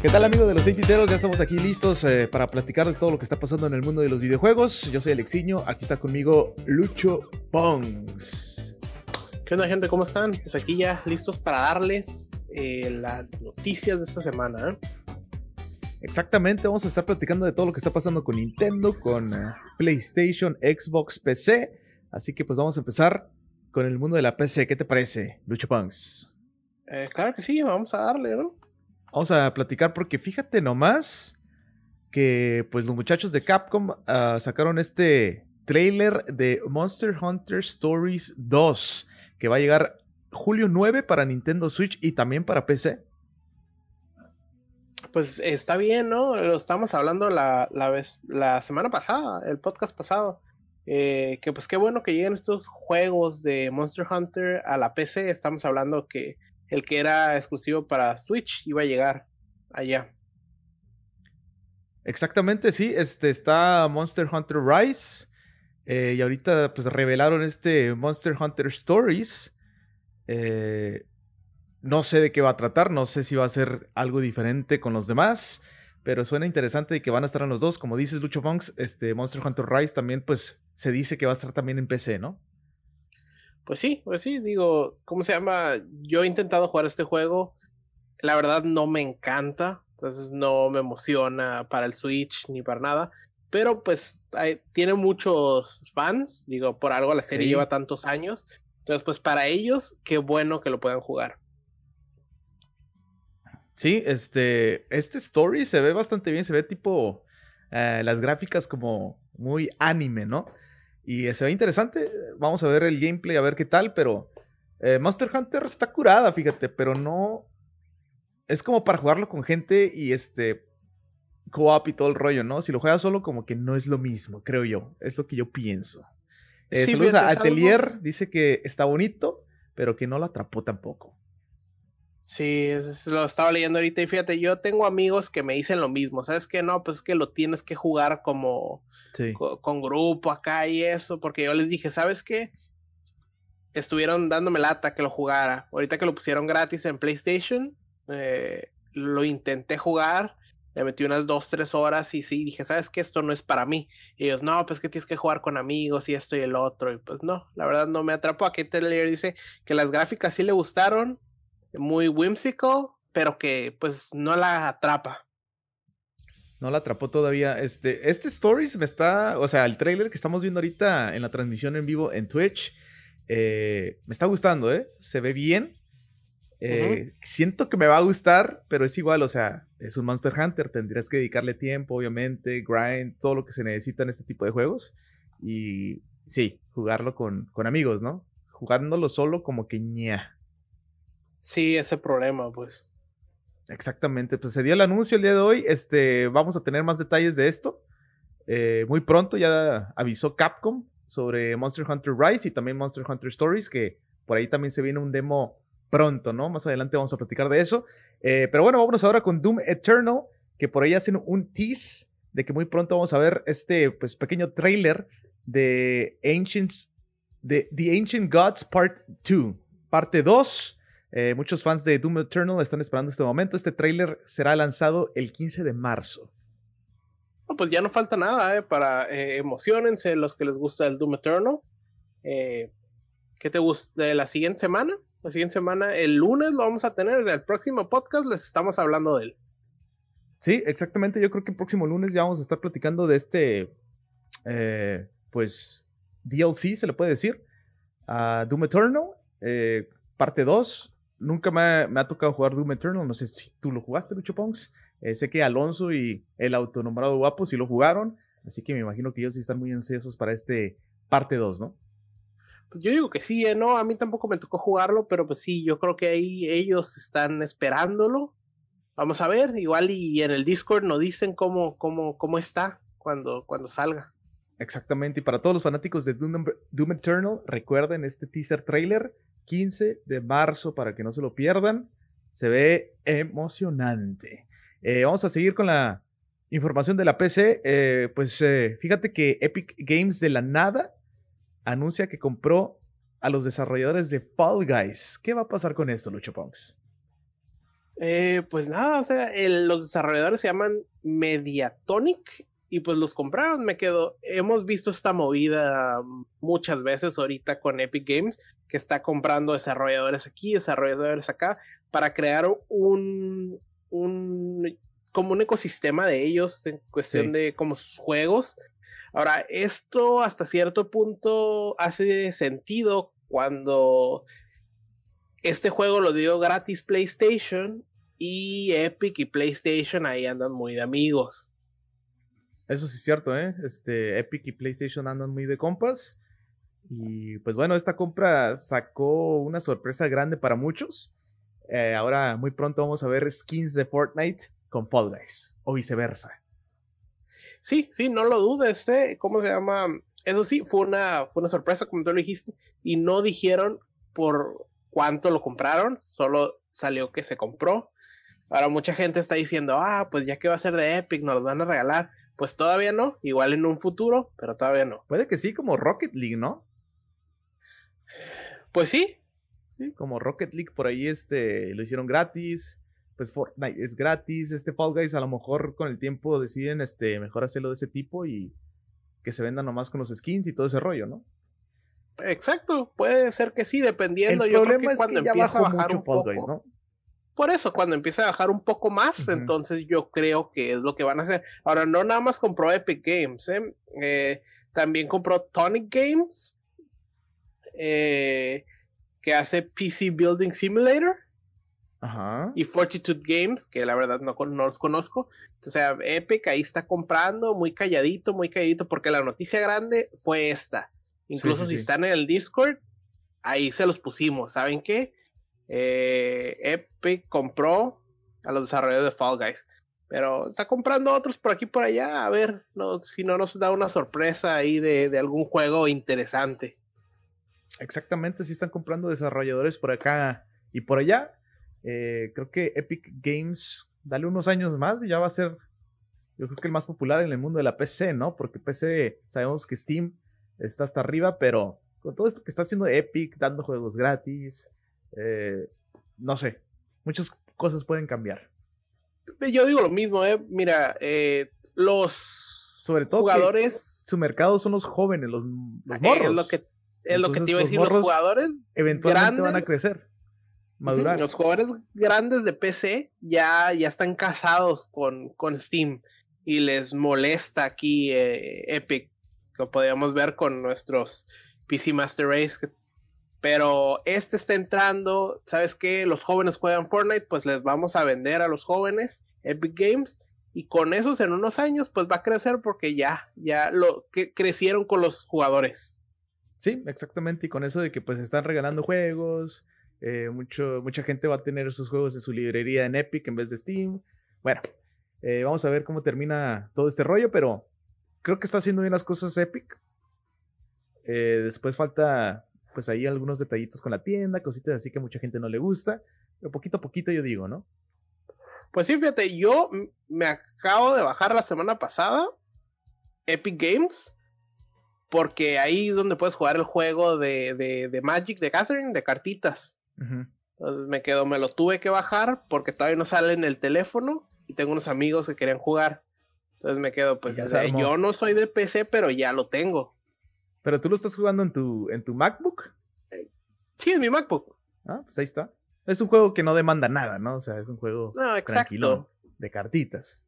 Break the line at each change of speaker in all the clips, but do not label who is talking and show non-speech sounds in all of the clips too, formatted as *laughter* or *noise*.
¿Qué tal amigos de los Piteros? Ya estamos aquí listos eh, para platicar de todo lo que está pasando en el mundo de los videojuegos. Yo soy Alexiño, aquí está conmigo Lucho Pongs.
¿Qué onda gente? ¿Cómo están? Pues aquí ya listos para darles eh, las noticias de esta semana. ¿eh?
Exactamente, vamos a estar platicando de todo lo que está pasando con Nintendo, con PlayStation, Xbox, PC. Así que pues vamos a empezar con el mundo de la PC. ¿Qué te parece, Lucho Pongs?
claro que sí, vamos a darle, ¿no?
Vamos a platicar porque fíjate nomás que pues los muchachos de Capcom ah, sacaron este trailer de Monster Hunter Stories 2 que va a llegar julio 9 para Nintendo Switch y también para PC.
Pues está bien, ¿no? Lo estamos hablando la, la, vez, la semana pasada, el podcast pasado. Eh, que pues qué bueno que lleguen estos juegos de Monster Hunter a la PC. Estamos hablando que el que era exclusivo para Switch iba a llegar allá.
Exactamente, sí. Este está Monster Hunter Rise. Eh, y ahorita pues revelaron este Monster Hunter Stories. Eh, no sé de qué va a tratar, no sé si va a ser algo diferente con los demás, pero suena interesante que van a estar en los dos. Como dices, Lucho Punks, este Monster Hunter Rise también pues se dice que va a estar también en PC, ¿no?
Pues sí, pues sí, digo, ¿cómo se llama? Yo he intentado jugar este juego, la verdad no me encanta, entonces no me emociona para el Switch ni para nada, pero pues tiene muchos fans, digo, por algo la serie lleva tantos años, entonces pues para ellos, qué bueno que lo puedan jugar.
Sí, este, este story se ve bastante bien, se ve tipo eh, las gráficas como muy anime, ¿no? Y se ve interesante. Vamos a ver el gameplay, a ver qué tal, pero eh, Monster Hunter está curada, fíjate, pero no. Es como para jugarlo con gente y este. Co-op y todo el rollo, ¿no? Si lo juegas solo, como que no es lo mismo, creo yo. Es lo que yo pienso. Eh, saludos a Atelier, dice que está bonito, pero que no lo atrapó tampoco.
Sí, lo estaba leyendo ahorita y fíjate, yo tengo amigos que me dicen lo mismo, ¿sabes qué? No, pues es que lo tienes que jugar como con, grupo acá y eso, porque yo les dije, ¿sabes qué? Estuvieron dándome lata que lo jugara. Ahorita que lo pusieron gratis en PlayStation, eh, lo intenté jugar, le metí unas dos, tres horas y sí, dije, ¿sabes qué? Esto no es para mí. Y ellos, no, pues que tienes que jugar con amigos y esto y el otro. Y pues no, la verdad no me atrapó. Aquí Taylor dice que las gráficas sí le gustaron, muy whimsical, pero que pues no la atrapa.
No la atrapó todavía. Este, este Stories me está, o sea, el trailer que estamos viendo ahorita en la transmisión en vivo en Twitch, eh, me está gustando, ¿eh? Se ve bien. Eh, siento que me va a gustar, pero es igual, o sea, es un Monster Hunter, tendrías que dedicarle tiempo, obviamente, grind, todo lo que se necesita en este tipo de juegos. Y sí, jugarlo con, con amigos, ¿no? Jugándolo solo como que ña.
Sí, ese problema, pues.
Exactamente, pues se dio el anuncio el día de hoy. Este, vamos a tener más detalles de esto. Eh, muy pronto ya avisó Capcom sobre Monster Hunter Rise y también Monster Hunter Stories, que por ahí también se viene un demo pronto, ¿no? Más adelante vamos a platicar de eso. Eh, pero bueno, vámonos ahora con Doom Eternal, que por ahí hacen un tease de que muy pronto vamos a ver este pues, pequeño trailer de Ancients, de The Ancient Gods Part 2, parte 2. Eh, muchos fans de Doom Eternal están esperando este momento. Este tráiler será lanzado el 15 de marzo.
pues ya no falta nada eh, para eh, emocionense los que les gusta el Doom Eternal. Eh, ¿Qué te gusta la siguiente semana? La siguiente semana, el lunes lo vamos a tener. Del próximo podcast les estamos hablando de él.
Sí, exactamente. Yo creo que el próximo lunes ya vamos a estar platicando de este, pues, DLC, se le puede decir, a Doom Eternal, parte 2 nunca me ha, tocado jugar Doom Eternal. No sé si tú lo jugaste, Lucho Ponks. Eh, sé que Alonso y el autonombrado guapo sí lo jugaron. Así que me imagino que ellos sí están muy ansiosos para este parte 2, ¿no?
Pues yo digo que sí, ¿eh? no, a mí tampoco me tocó jugarlo, pero pues sí, yo creo que ahí ellos están esperándolo. Vamos a ver, igual y en el Discord nos dicen cómo, cómo, cómo está cuando, cuando salga.
Exactamente, y para todos los fanáticos de Doom, Doom Eternal, recuerden este teaser trailer 15 de marzo para que no se lo pierdan. Se ve emocionante. Eh, vamos a seguir con la información de la PC. Eh, pues eh, fíjate que Epic Games de la nada anuncia que compró a los desarrolladores de Fall Guys. ¿Qué va a pasar con esto, Lucho Punks?
Eh, pues nada, o sea, los desarrolladores se llaman Mediatonic y pues los compraron. Me quedo. Hemos visto esta movida muchas veces ahorita con Epic Games, que está comprando desarrolladores aquí, desarrolladores acá, para crear un, un como un ecosistema de ellos en cuestión de como sus juegos. Ahora, esto hasta cierto punto hace sentido cuando este juego lo dio gratis PlayStation y Epic y PlayStation ahí andan muy de amigos.
Eso sí es cierto, ¿eh? Este, Epic y PlayStation andan muy de compas. Y pues bueno, esta compra sacó una sorpresa grande para muchos. Eh, ahora muy pronto vamos a ver skins de Fortnite con Fall Guys o viceversa.
Sí, sí, no lo dudes, ¿eh? ¿Cómo se llama? Eso sí, fue una, fue una sorpresa, como tú lo dijiste, y no dijeron por cuánto lo compraron, solo salió que se compró. Ahora mucha gente está diciendo, ah, pues ya que va a ser de Epic, nos lo van a regalar. Pues todavía no, igual en un futuro, pero todavía no.
Puede que sí, como Rocket League, ¿no?
Pues sí.
Sí, como Rocket League por ahí este, lo hicieron gratis. Pues Fortnite es gratis. Este Fall Guys a lo mejor con el tiempo deciden este, mejor hacerlo de ese tipo y que se vendan nomás con los skins y todo ese rollo, ¿no?
Exacto, puede ser que sí, dependiendo.
El problema es que ya empieza a bajar un poco, ¿no?
Por eso, cuando empieza a bajar un poco más, entonces yo creo que es lo que van a hacer. Ahora, no nada más compró Epic Games, ¿eh? Eh, también compró Tonic Games, eh, que hace PC Building Simulator.
Ajá.
Y Fortitude Games, que la verdad no, no, los conozco. O sea, Epic ahí está comprando muy calladito, muy calladito, porque la noticia grande fue esta. Incluso si están en el Discord, ahí se los pusimos. ¿Saben qué? Eh, Epic compró a los desarrolladores de Fall Guys. Pero está comprando otros por aquí por allá. A ver si no nos da una sorpresa ahí de, algún juego interesante.
Exactamente, si están comprando desarrolladores por acá y por allá. Eh, creo que Epic Games, dale unos años más y ya va a ser, yo creo que el más popular en el mundo de la PC, ¿no? Porque PC, sabemos que Steam está hasta arriba, pero con todo esto que está haciendo Epic, dando juegos gratis, eh, no sé, muchas cosas pueden cambiar.
Yo digo lo mismo, eh. Mira, eh, los
Sobre todo
jugadores.
Su mercado son los jóvenes, los, morros.
Es lo que, es lo que te iba a decir, los, jugadores.
Eventualmente van a crecer. Madurar.
Los jugadores grandes de PC ya, ya están casados con, con Steam y les molesta aquí Epic lo podíamos ver con nuestros PC Master Race. Pero este está entrando, ¿sabes qué? Los jóvenes juegan Fortnite, pues les vamos a vender a los jóvenes Epic Games. Y con esos en unos años, pues va a crecer porque ya, ya lo que crecieron con los jugadores.
Sí, exactamente. Y con eso de que pues están regalando juegos, eh, mucho, mucha gente va a tener esos juegos en su librería en Epic en vez de Steam. Bueno, eh, vamos a ver cómo termina todo este rollo, pero creo que está haciendo bien las cosas Epic. Eh, después falta, pues ahí algunos detallitos con la tienda, cositas así que mucha gente no le gusta. Pero poquito a poquito yo digo, ¿no?
Pues sí, fíjate, yo me acabo de bajar la semana pasada Epic Games. Porque ahí es donde puedes jugar el juego de, de, Magic de Catherine, de cartitas. Entonces me quedo, me lo tuve que bajar porque todavía no sale en el teléfono y tengo unos amigos que querían jugar. Entonces me quedo, pues, yo no soy de PC, pero ya lo tengo.
¿Pero tú lo estás jugando en tu, en tu MacBook?
Sí, en mi MacBook.
Ah, pues ahí está. Es un juego que no demanda nada, ¿no? O sea, es un juego tranquilo de cartitas.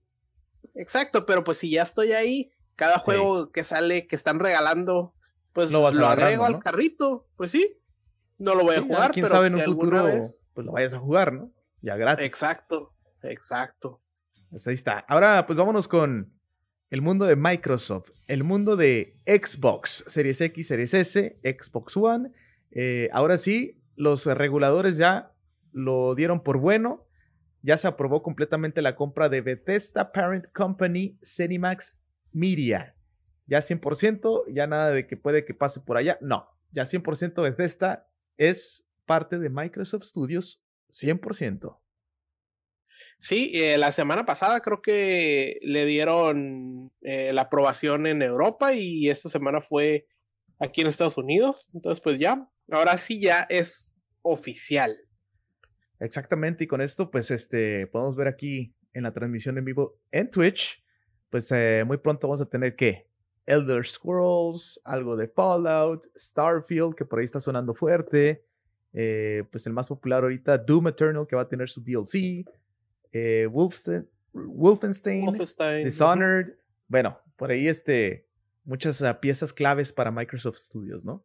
Exacto, pero pues si ya estoy ahí, cada juego que sale, que están regalando, pues lo, agrego al carrito. Pues sí, no lo voy a jugar.
Quién sabe en un futuro, pues lo vayas a jugar, ¿no? Ya gratis.
Exacto, exacto.
Pues ahí está. Ahora, pues vámonos con el mundo de Microsoft, el mundo de Xbox, Series X, Series S, Xbox One. Eh, ahora sí, los reguladores ya lo dieron por bueno. Ya se aprobó completamente la compra de Bethesda Parent Company Cinemax Media. Ya 100%, ya nada de que puede que pase por allá. No, ya 100% Bethesda es parte de Microsoft Studios 100%.
Sí, eh, la semana pasada creo que le dieron eh, la aprobación en Europa y esta semana fue aquí en Estados Unidos. Entonces, pues ya, ahora sí ya es oficial.
Exactamente, y con esto, pues, este, podemos ver aquí en la transmisión en vivo en Twitch, pues eh, muy pronto vamos a tener que Elder Scrolls, algo de Fallout, Starfield, que por ahí está sonando fuerte, pues el más popular ahorita, Doom Eternal, que va a tener su DLC, eh, Wolfenstein, Dishonored, bueno, por ahí este, muchas ah, piezas claves para Microsoft Studios, ¿no?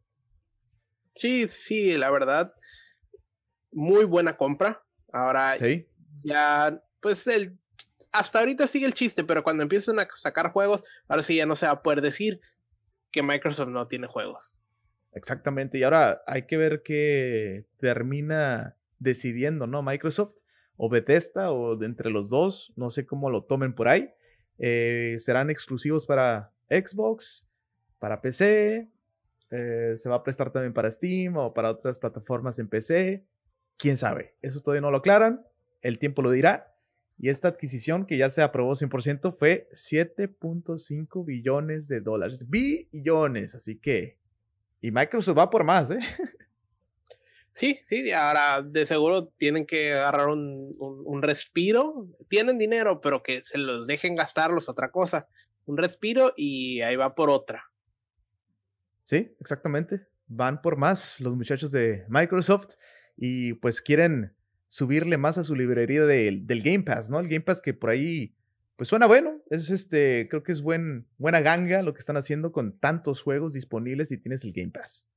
Sí, sí, la verdad, muy buena compra. Ahora ya, pues el, hasta ahorita sigue el chiste, pero cuando empiezan a sacar juegos, ahora sí ya no se va a poder decir que Microsoft no tiene juegos.
Exactamente, y ahora hay que ver qué termina decidiendo, ¿no? Microsoft o Bethesda o de entre los dos, no sé cómo lo tomen por ahí. Eh, serán exclusivos para Xbox, para PC, eh, se va a prestar también para Steam o para otras plataformas en PC. Quién sabe, eso todavía no lo aclaran, el tiempo lo dirá. Y esta adquisición que ya se aprobó 100% fue 7.5 billones de dólares. Billones, así que... Y Microsoft va por más, ¿eh? *laughs*
Sí, sí, ahora de seguro tienen que agarrar un, un, respiro. Tienen dinero, pero que se los dejen gastarlos, otra cosa. Un respiro y ahí va por otra.
Sí, exactamente. Van por más los muchachos de Microsoft y pues quieren subirle más a su librería del Game Pass, ¿no? El Game Pass que por ahí, pues suena bueno. Es este, creo que es buen, buena ganga lo que están haciendo con tantos juegos disponibles y tienes el Game Pass.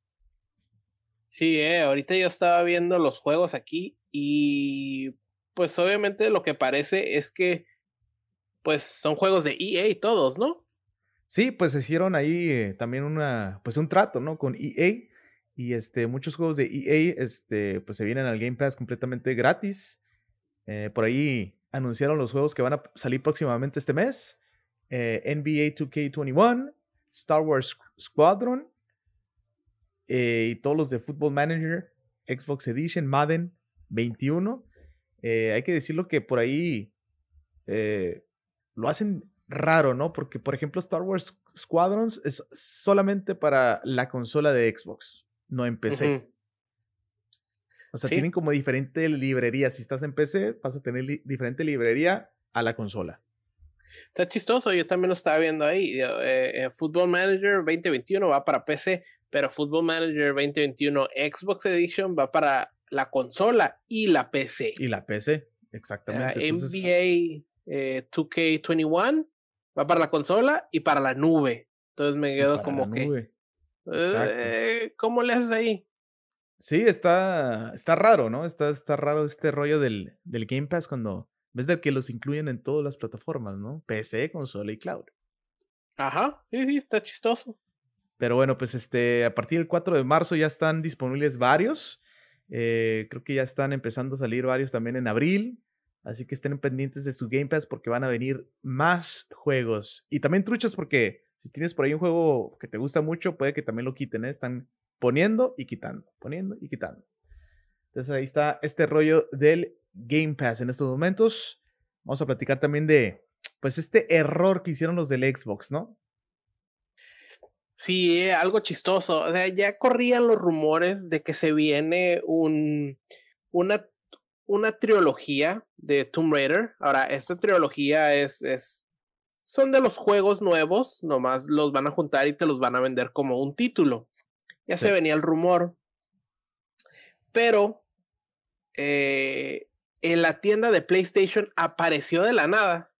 Sí, eh, ahorita yo estaba viendo los juegos aquí y pues obviamente lo que parece es que pues son juegos de EA todos, ¿no?
Sí, pues hicieron ahí eh, también una pues un trato, ¿no? Con EA y este muchos juegos de EA este pues se vienen al Game Pass completamente gratis. Eh, por ahí anunciaron los juegos que van a salir próximamente este mes. NBA 2K21, Star Wars Squadron, eh, y todos los de Football Manager, Xbox Edition, Madden 21. Eh, hay que decirlo que por ahí eh, lo hacen raro, ¿no? Porque, por ejemplo, Star Wars Squadrons es solamente para la consola de Xbox, no en PC. O sea, tienen como diferente librería. Si estás en PC, vas a tener diferente librería a la consola.
Está chistoso, yo también lo estaba viendo ahí. Eh, eh, Football Manager 2021 va para PC, pero Football Manager 2021 Xbox Edition va para la consola y la PC.
Y la PC, exactamente.
NBA 2K21 eh, va para la consola y para la nube. Entonces me quedo como que. ¿Cómo le haces ahí?
Sí, está, está raro, ¿no? Está, está raro este rollo del, del Game Pass cuando vez de que los incluyen en todas las plataformas, ¿no? PC, consola y cloud.
Ajá, sí, sí, está chistoso.
Pero bueno, pues este, a partir del 4 de marzo ya están disponibles varios. Eh, creo que ya están empezando a salir varios también en abril. Así que estén pendientes de su Game Pass porque van a venir más juegos. Y también truchas porque si tienes por ahí un juego que te gusta mucho, puede que también lo quiten. ¿eh? Están poniendo y quitando, poniendo y quitando. Entonces ahí está este rollo del Game Pass en estos momentos. Vamos a platicar también de, pues, este error que hicieron los del Xbox, ¿no?
Sí, eh, algo chistoso. O sea, ya corrían los rumores de que se viene un, una, una trilogía de Tomb Raider. Ahora, esta trilogía es, es, son de los juegos nuevos, nomás los van a juntar y te los van a vender como un título. Ya se venía el rumor. Pero eh, en la tienda de PlayStation apareció de la nada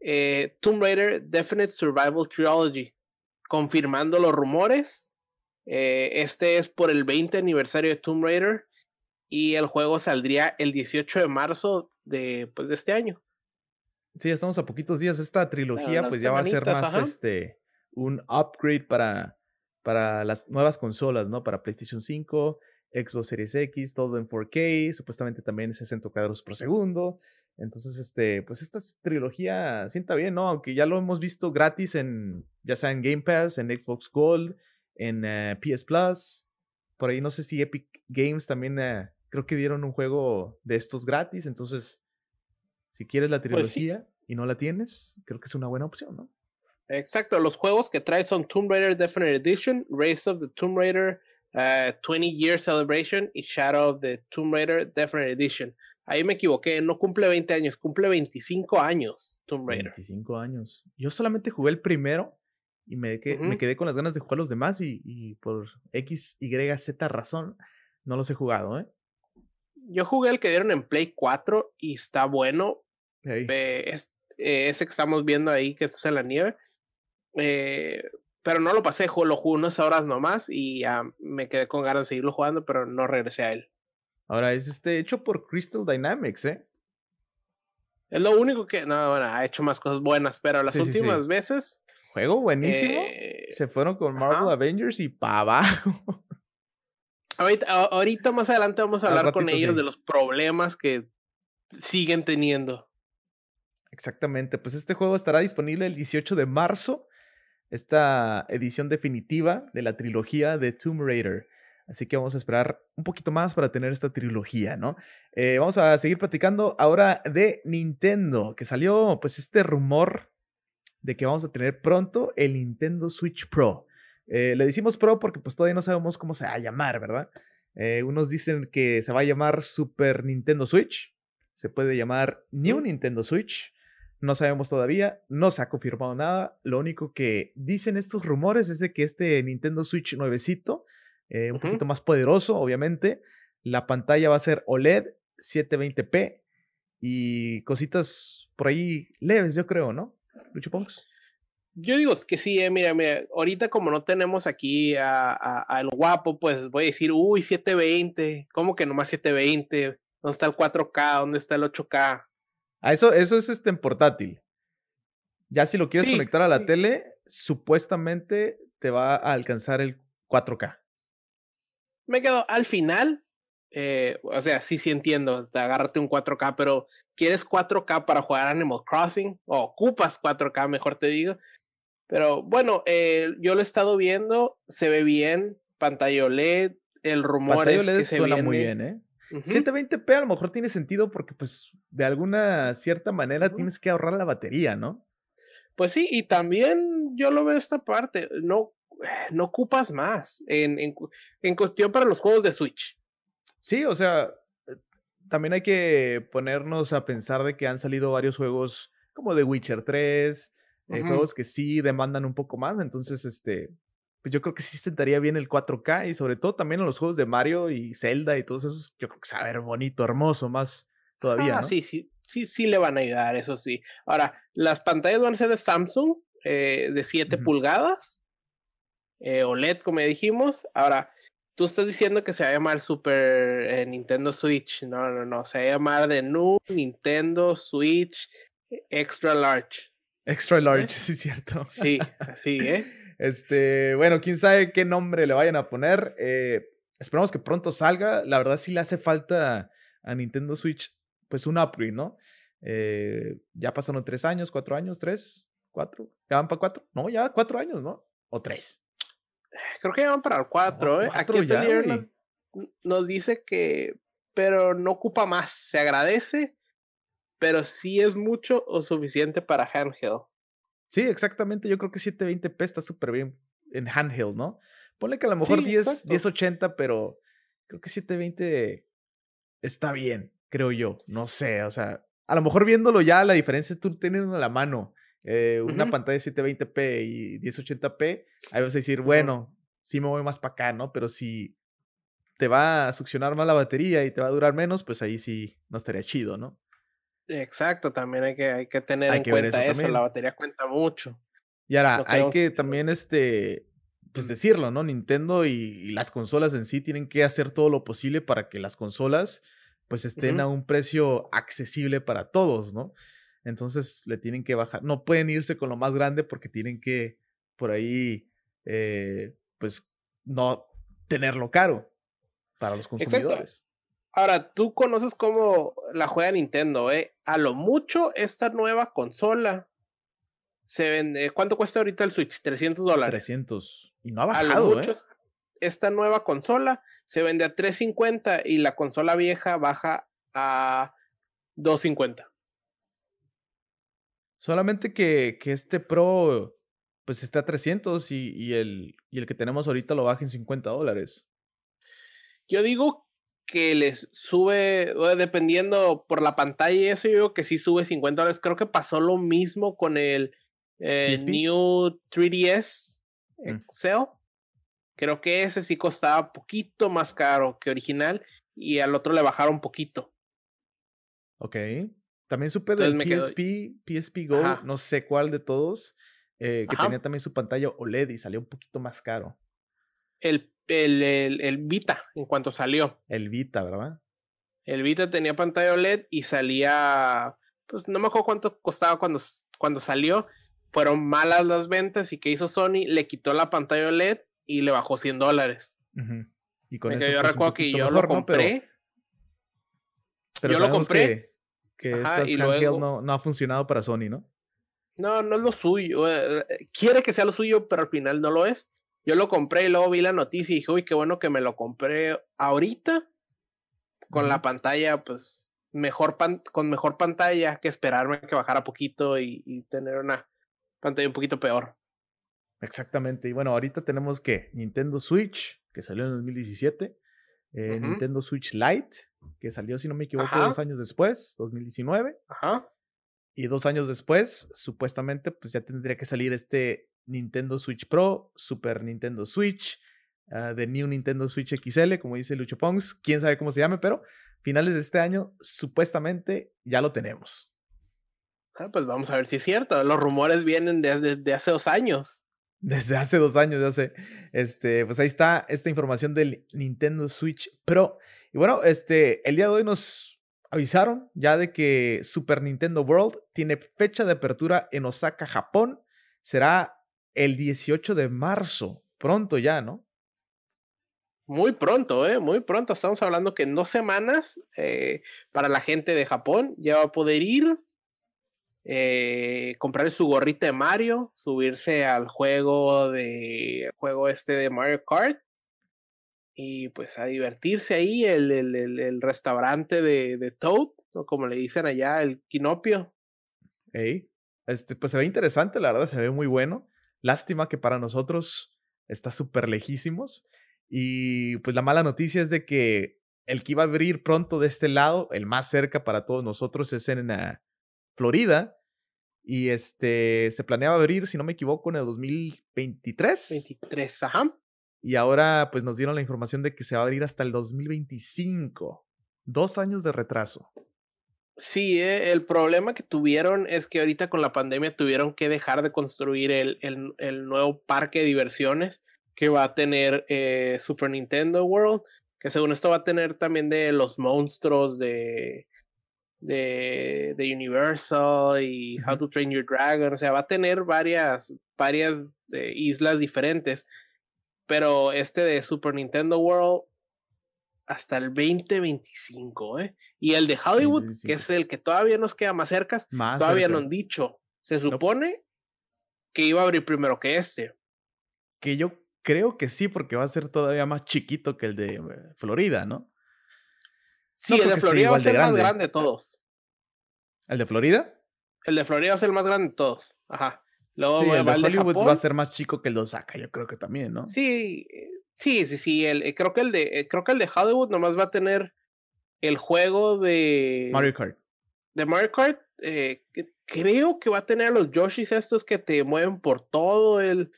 eh, Tomb Raider Definite Survival Trilogy, confirmando los rumores. Eh, este es por el 20 aniversario de Tomb Raider y el juego saldría el 18 de marzo de, pues, de este año.
Sí, estamos a poquitos días. Esta trilogía pues ya va a ser más este un upgrade para, para las nuevas consolas, ¿no? Para PlayStation 5, Xbox Series X, todo en 4K, supuestamente también 60 cuadros por segundo. Entonces, este, pues esta trilogía sienta bien, ¿no? Aunque ya lo hemos visto gratis en, ya sea en Game Pass, en Xbox Gold, en eh, PS Plus. Por ahí no sé si Epic Games también eh, creo que dieron un juego de estos gratis. Entonces, si quieres la pues trilogía y no la tienes, creo que es una buena opción, ¿no?
Exacto, los juegos que trae son Tomb Raider Definite Edition, Race of the Tomb Raider 20 Year Celebration y Shadow of the Tomb Raider Definite Edition. Ahí me equivoqué, no cumple 20 años, cumple 25 años Tomb Raider.
25 años. Yo solamente jugué el primero y me, me quedé con las ganas de jugar los demás y, por X, Y, Z razón no los he jugado, ¿eh?
Yo jugué el que dieron en Play 4 y está bueno. es, ese que estamos viendo ahí, que es en la nieve. Eh, pero no lo pasé, lo jugué unas horas nomás y ya me quedé con ganas de seguirlo jugando, pero no regresé a él.
Ahora es este hecho por Crystal Dynamics, ¿eh?
Es lo único que. No, bueno, ha hecho más cosas buenas, pero las últimas veces.
Juego buenísimo. Eh, se fueron con Marvel Avengers y para abajo. *laughs*
Ahorita, más adelante vamos a hablar con ellos de los problemas que siguen teniendo.
Exactamente, pues este juego estará disponible el 18 de marzo esta edición definitiva de la trilogía de Tomb Raider. Así que vamos a esperar un poquito más para tener esta trilogía, ¿no? Eh, vamos a seguir platicando ahora de Nintendo, que salió pues este rumor de que vamos a tener pronto el Nintendo Switch Pro. Eh, le decimos Pro porque pues todavía no sabemos cómo se va a llamar, ¿verdad? Eh, unos dicen que se va a llamar Super Nintendo Switch, se puede llamar New Nintendo Switch, no sabemos todavía, no se ha confirmado nada. Lo único que dicen estos rumores es de que este Nintendo Switch nuevecito, eh, un poquito más poderoso, obviamente, la pantalla va a ser OLED 720p y cositas por ahí leves, yo creo, ¿no? Lucho Ponks.
Yo digo que sí, eh, mira, mira, ahorita como no tenemos aquí al guapo, pues voy a decir, uy, 720, ¿cómo que nomás 720? ¿Dónde está el 4K? ¿Dónde está el 8K?
Ah, eso, eso es este en portátil. Ya si lo quieres conectar a la tele, supuestamente te va a alcanzar el 4K.
Me quedo al final. Eh, o sea, sí, sí entiendo. Agárrate un 4K, pero ¿quieres 4K para jugar Animal Crossing? O ocupas 4K, mejor te digo. Pero bueno, eh, yo lo he estado viendo. Se ve bien. Pantalla OLED. El rumor es que se suena
muy bien, ¿eh? 720p a lo mejor tiene sentido porque pues de alguna cierta manera tienes que ahorrar la batería, ¿no?
Pues sí, y también yo lo veo esta parte, no, no ocupas más en, en, cuestión para los juegos de Switch.
Sí, o sea, eh, también hay que ponernos a pensar de que han salido varios juegos como The Witcher 3, eh, juegos que sí demandan un poco más, entonces este, pues yo creo que sí sentaría bien el 4K y sobre todo también en los juegos de Mario y Zelda y todos esos, yo creo que se va a ver bonito, hermoso, más todavía. Ah,
sí, sí, sí, sí le van a ayudar, eso sí. Ahora, las pantallas van a ser de Samsung eh, de 7 pulgadas, eh, OLED, como dijimos. Ahora, tú estás diciendo que se va a llamar Super eh, Nintendo Switch. No, no, no, se va a llamar de New Nintendo Switch Extra Large.
Extra Large, *laughs* sí, cierto.
Sí, así, ¿eh? *laughs*
Este, bueno, quién sabe qué nombre le vayan a poner. Eh, esperamos que pronto salga. La verdad sí le hace falta a Nintendo Switch, pues un upgrade, ¿no? Eh, ya pasaron tres años, cuatro años, tres, cuatro. ¿Ya van para cuatro? No, ya cuatro años, ¿no? O tres.
Creo que ya van para el cuatro, ¿eh? Aquí nos, nos dice que, pero no ocupa más. Se agradece, pero sí es mucho o suficiente para handheld.
Sí, exactamente. Yo creo que 720p está súper bien en handheld, ¿no? Ponle que a lo mejor 10, 1080, pero creo que 720 está bien, creo yo. No sé, o sea, a lo mejor viéndolo ya, la diferencia es tú teniendo en la mano eh, una pantalla de 720p y 1080p, ahí vas a decir, bueno, sí me voy más para acá, ¿no? Pero si te va a succionar más la batería y te va a durar menos, pues ahí sí no estaría chido, ¿no?
Exacto, también hay que, hay que tener en cuenta eso, la batería cuenta mucho.
Y ahora, hay que también este, pues decirlo, ¿no? Nintendo y, las consolas en sí tienen que hacer todo lo posible para que las consolas pues estén a un precio accesible para todos, ¿no? Entonces le tienen que bajar, no pueden irse con lo más grande porque tienen que por ahí, eh, pues, no tenerlo caro para los consumidores.
Ahora, tú conoces cómo la juega Nintendo, ¿eh? A lo mucho, esta nueva consola se vende. ¿Cuánto cuesta ahorita el Switch? 300 dólares.
300. Y no ha bajado, a lo mucho, ¿eh?
Esta nueva consola se vende a 350 y la consola vieja baja a 250.
Solamente que, que este Pro pues está a 300 y, y, el, y el que tenemos ahorita lo baja en 50 dólares.
Yo digo que les sube, dependiendo por la pantalla y eso, yo digo que sí sube 50 dólares. Creo que pasó lo mismo con el New 3DS mm. Creo que ese sí costaba poquito más caro que original y al otro le bajaron poquito.
Ok. También supe del PSP, PSP Go, no sé cuál de todos, eh, que tenía también su pantalla OLED y salió un poquito más caro.
El, el, el, Vita, en cuanto salió.
El Vita, ¿verdad?
El Vita tenía pantalla OLED y salía, pues no me acuerdo cuánto costaba cuando, cuando salió. Fueron malas las ventas y que hizo Sony, le quitó la pantalla OLED y le bajó 100 dólares. Y con eso yo recuerdo que yo lo compré.
Pero, yo lo compré. Que, que no, no ha funcionado para Sony, ¿no?
No, no es lo suyo. Eh, eh, quiere que sea lo suyo, pero al final no lo es. Yo lo compré y luego vi la noticia y dije, uy, qué bueno que me lo compré ahorita. Con la pantalla, pues, mejor con mejor pantalla que esperarme que bajara poquito y, y tener una pantalla un poquito peor.
Exactamente. Y bueno, ahorita tenemos que Nintendo Switch, que salió en 2017. Eh, Nintendo Switch Lite, que salió, si no me equivoco, dos años después, 2019.
Ajá.
Y dos años después, supuestamente, pues ya tendría que salir este Nintendo Switch Pro, Super Nintendo Switch, uh, The New Nintendo Switch XL, como dice Lucho Pongs. Quién sabe cómo se llame, pero finales de este año, supuestamente ya lo tenemos.
Ah, pues vamos a ver si es cierto. Los rumores vienen desde hace dos años.
Desde hace dos años, ya sé. Este, pues ahí está esta información del Nintendo Switch Pro. Y bueno, este, el día de hoy nos avisaron ya de que Super Nintendo World tiene fecha de apertura en Osaka, Japón. Será el 18 de marzo. Pronto ya, ¿no?
Muy pronto, ¿eh? Muy pronto. Estamos hablando que en dos semanas, eh, para la gente de Japón, ya va a poder ir eh, comprar su gorrita de Mario, subirse al juego de juego este de Mario Kart y pues a divertirse ahí el, el, el, restaurante de, de, Toad, o como le dicen allá, el Quinopio.
este, pues se ve interesante, la verdad, se ve muy bueno. Lástima que para nosotros está súper lejísimos. Y pues la mala noticia es de que el que iba a abrir pronto de este lado, el más cerca para todos nosotros, es en uh, Florida. Y este se planeaba abrir, si no me equivoco, en el 2023.
23, ajá.
Y ahora pues nos dieron la información de que se va a abrir hasta el 2025. Dos años de retraso.
Sí, eh, el problema que tuvieron es que ahorita con la pandemia tuvieron que dejar de construir el, el, el nuevo parque de diversiones que va a tener eh, Super Nintendo World, que según esto va a tener también de los monstruos de, de, de Universal y How to Train Your Dragon, o sea, va a tener varias, varias eh, islas diferentes, pero este de Super Nintendo World hasta el 2025, ¿eh? Y el de Hollywood, que es el que todavía nos queda más cerca, todavía no han dicho. Se supone que iba a abrir primero que este.
Que yo creo que sí, porque va a ser todavía más chiquito que el de eh, Florida, ¿no?
Sí, el de Florida va a ser el más grande de todos.
¿El de Florida?
El de Florida va a ser el más grande de todos. Ajá.
Luego el de Hollywood va a ser más chico que el de Osaka, yo creo que también, ¿no?
Sí, sí, sí, sí. El, eh, creo, que el de, eh, creo que el de Hollywood nomás va a tener el juego de.
Mario Kart.
De Mario Kart. Eh, creo que va a tener los Yoshis estos que te mueven por todo el.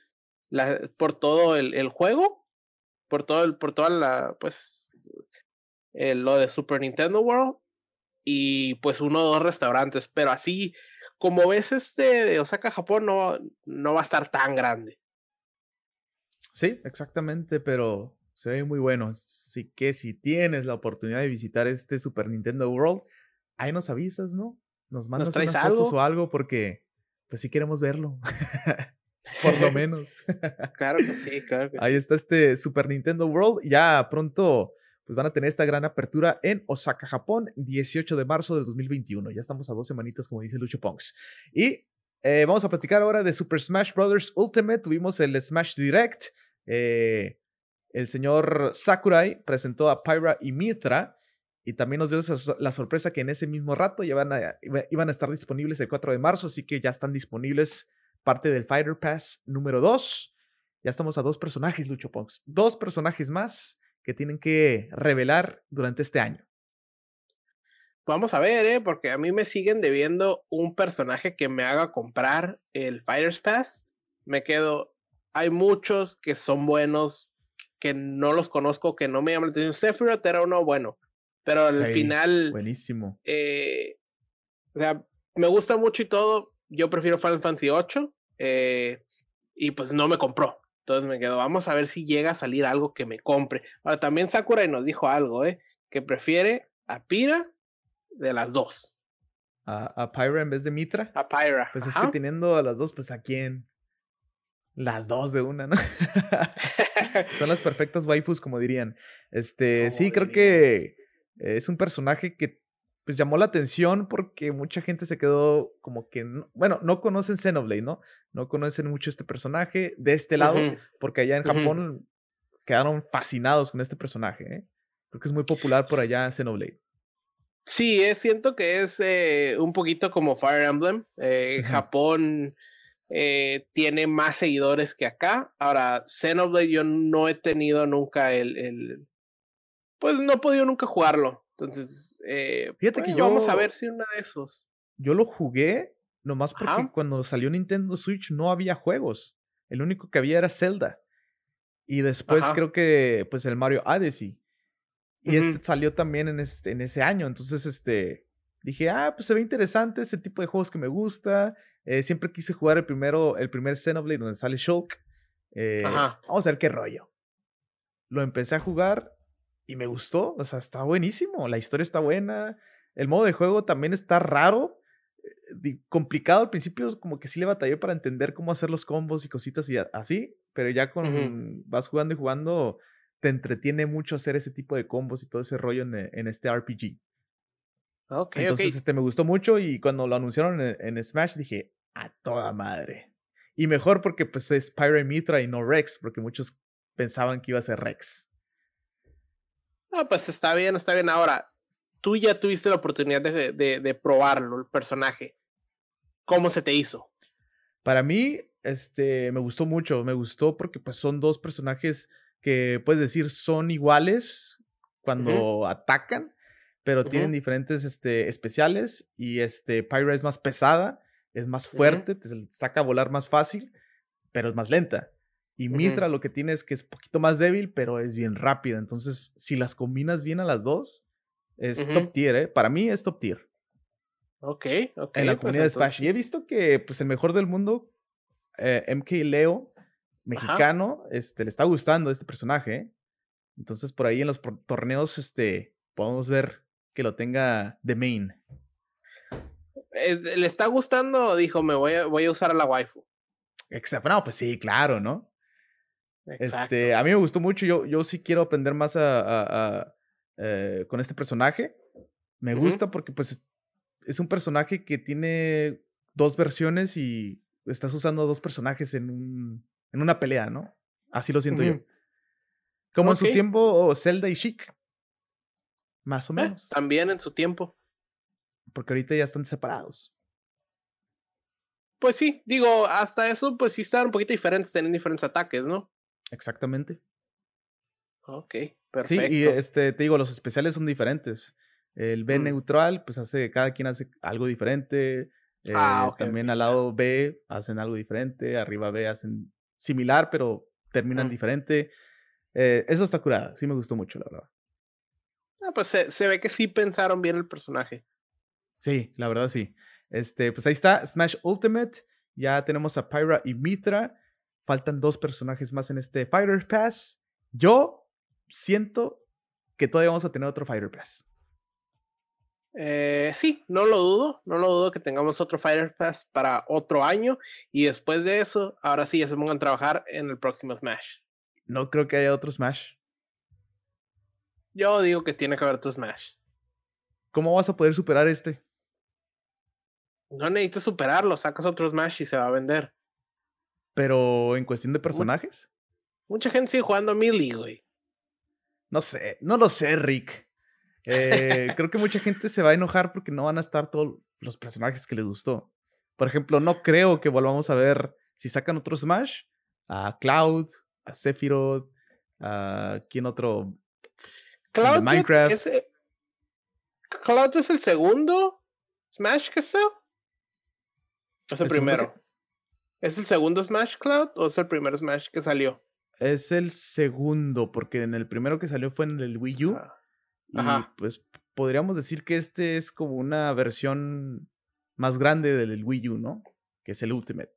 La, por todo el, el juego. Por todo el, por toda la. Pues eh, lo de Super Nintendo World y pues uno o dos restaurantes, pero así como ves este de Osaka, Japón, no, no va a estar tan grande.
Sí, exactamente, pero se ve muy bueno. Así que si tienes la oportunidad de visitar este Super Nintendo World, ahí nos avisas, ¿no? Nos mandas unas fotos o algo porque pues sí queremos verlo. *laughs* Por lo *laughs* menos.
claro que *laughs* sí, claro que
Ahí está este Super Nintendo World. Ya pronto pues van a tener esta gran apertura en Osaka, Japón, 18 de marzo de 2021. Ya estamos a dos semanitas, como dice Lucho Punks. Y eh, vamos a platicar ahora de Super Smash Bros. Ultimate. Tuvimos el Smash Direct. Eh, el señor Sakurai presentó a Pyra y Mitra. Y también nos dio la sorpresa que en ese mismo rato ya van a, iban a estar disponibles el 4 de marzo, así que ya están disponibles parte del Fighter Pass número 2. Ya estamos a dos personajes, Lucho Punks. Dos personajes más que tienen que revelar durante este año.
Vamos a ver, ¿eh? porque a mí me siguen debiendo un personaje que me haga comprar el Fighters Pass. Me quedo. Hay muchos que son buenos, que no los conozco, que no me llaman la atención. Sephiroth era uno bueno, pero al final.
Buenísimo.
Eh, o sea, me gusta mucho y todo. Yo prefiero Final Fantasy VIII. Eh, y pues no me compró. Entonces me quedo, vamos a ver si llega a salir algo que me compre. Ahora también Sakurai nos dijo algo, ¿eh? Que prefiere a Pira de las dos.
¿A, Pyra en vez de Mitra?
A Pyra.
Pues es que teniendo a las dos, pues a quién. Las dos de una, ¿no? *laughs* Son las perfectas waifus, como dirían. Este, sí, creo que es un personaje que pues llamó la atención porque mucha gente se quedó como que, bueno, no conocen Xenoblade, ¿no? No conocen mucho este personaje de este lado, porque allá en Japón quedaron fascinados con este personaje, ¿eh? Creo que es muy popular por allá Xenoblade.
Sí, eh, siento que es eh, un poquito como Fire Emblem. Eh, Japón tiene más seguidores que acá. Ahora, Xenoblade yo no he tenido nunca el, el... Pues no he podido nunca jugarlo. Entonces, eh, fíjate que yo. Vamos a ver si una de esos.
Yo lo jugué nomás porque cuando salió Nintendo Switch no había juegos. El único que había era Zelda. Y después creo que, pues, el Mario Odyssey. Y este salió también en, este, en ese año. Entonces, este. Dije, ah, pues se ve interesante ese tipo de juegos que me gusta. Eh, siempre quise jugar el primero, el primer Xenoblade donde sale Shulk. Eh, vamos a ver qué rollo. Lo empecé a jugar y me gustó, o sea, está buenísimo, la historia está buena, el modo de juego también está raro, eh, complicado al principio, como que sí le batallé para entender cómo hacer los combos y cositas y así, pero ya con vas jugando y jugando, te entretiene mucho hacer ese tipo de combos y todo ese rollo en, en este RPG. Okay, Entonces, este me gustó mucho y cuando lo anunciaron en, Smash dije, a toda madre. Y mejor porque pues es Pyre Mitra y no Rex, porque muchos pensaban que iba a ser Rex.
Ah, pues está bien, está bien. Ahora, tú ya tuviste la oportunidad de, de, probarlo, el personaje. ¿Cómo se te hizo?
Para mí, este, me gustó mucho. Me gustó porque pues son dos personajes que puedes decir son iguales cuando atacan, pero tienen diferentes este, especiales. Y este, Pyra es más pesada, es más fuerte, te saca a volar más fácil, pero es más lenta. Y Mitra lo que tiene es que es poquito más débil, pero es bien rápida. Entonces, si las combinas bien a las dos, es top tier, ¿eh? Para mí es top tier.
Ok, ok.
En la pues comunidad de Smash. Y he visto que, pues, el mejor del mundo, eh, MK Leo, mexicano, este, le está gustando este personaje, ¿eh? Entonces, por ahí en los torneos, este, podemos ver que lo tenga de main.
Eh, ¿Le está gustando? Dijo, me voy a, voy a usar a la waifu.
Exacto. No, pues sí, claro, ¿no? Este, a mí me gustó mucho. Yo, yo sí quiero aprender más a, eh, con este personaje. Me gusta porque, pues, es un personaje que tiene dos versiones y estás usando dos personajes en, un, en una pelea, ¿no? Así lo siento yo. Como en su tiempo Zelda y Chic. Más o eh, menos.
también en su tiempo.
Porque ahorita ya están separados.
Pues sí, digo, hasta eso, pues sí están un poquito diferentes, tienen diferentes ataques, ¿no?
Exactamente.
Ok, perfecto.
Sí, y este, te digo, los especiales son diferentes. El B mm. neutral, pues hace, cada quien hace algo diferente. ah, eh, también al lado B hacen algo diferente, arriba B hacen similar, pero terminan mm. diferente. Eh, eso está curada, sí me gustó mucho, la verdad.
Ah, pues se, se, ve que sí pensaron bien el personaje.
Sí, la verdad sí. Este, pues ahí está, Smash Ultimate. Ya tenemos a Pyra y Mitra. Faltan dos personajes más en este Fighter Pass. Yo siento que todavía vamos a tener otro Fighter Pass.
Eh, sí, no lo dudo, no lo dudo que tengamos otro Fighter Pass para otro año y después de eso, ahora sí ya se pongan a trabajar en el próximo Smash.
No creo que haya otro Smash.
Yo digo que tiene que haber otro Smash.
¿Cómo vas a poder superar este?
No necesitas superarlo, sacas otro Smash y se va a vender.
Pero en cuestión de personajes.
Mucha gente sigue jugando a Melee, güey.
No sé, no lo sé, Rick. Eh, *laughs* creo que mucha gente se va a enojar porque no van a estar todos los personajes que les gustó. Por ejemplo, no creo que volvamos a ver, si sacan otro Smash, a Cloud, a Sephiroth, a quién otro,
Cloud Minecraft. Es, ¿Cloud es el segundo Smash que sea? ¿Es el, primero? ¿Es el segundo Smash Cloud o es el primer Smash que salió?
Es el segundo, porque en el primero que salió fue en el Wii U. Ah, y pues podríamos decir que este es como una versión más grande del Wii U, ¿no? Que es el Ultimate.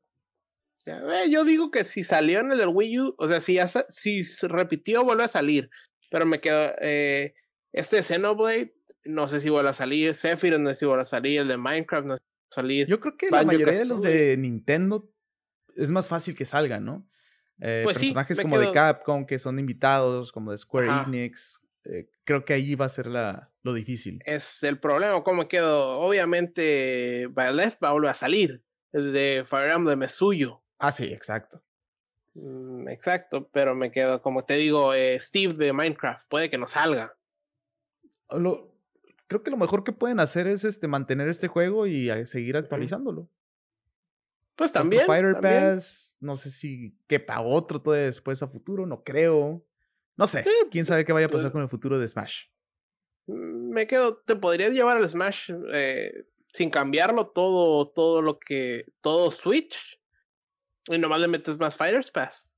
yo digo que si salió en el del Wii U, o sea, si, si se repitió, vuelve a salir. Pero me quedo. Eh, este Xenoblade, no sé si vuelve a salir. Sephiroth, no sé si vuelve a salir. El de Minecraft, no sé si vuelve a salir.
Yo creo que la mayoría de los de Nintendo es más fácil que salgan, ¿no? Eh, pues personajes como de Capcom que son invitados, como de Square Enix. Eh, creo que ahí va a ser la, lo difícil.
Es el problema, ¿cómo quedo? Obviamente, Byleth va a volver a salir. desde Fire Emblem es suyo.
Ah, sí, exacto.
Mm, exacto, pero me quedo, como te digo, eh, Steve de Minecraft, puede que no salga.
Lo, creo que lo mejor que pueden hacer es este, mantener este juego y seguir actualizándolo.
Pues también.
Fighter Pass, no sé si quepa otro todavía después a futuro, no creo. No sé, quién sabe qué vaya a pasar pues con el futuro de Smash.
Mm, me quedo, te podrías llevar al Smash eh, sin cambiarlo todo, todo lo que, todo Switch. Y nomás le metes más Fighters Pass.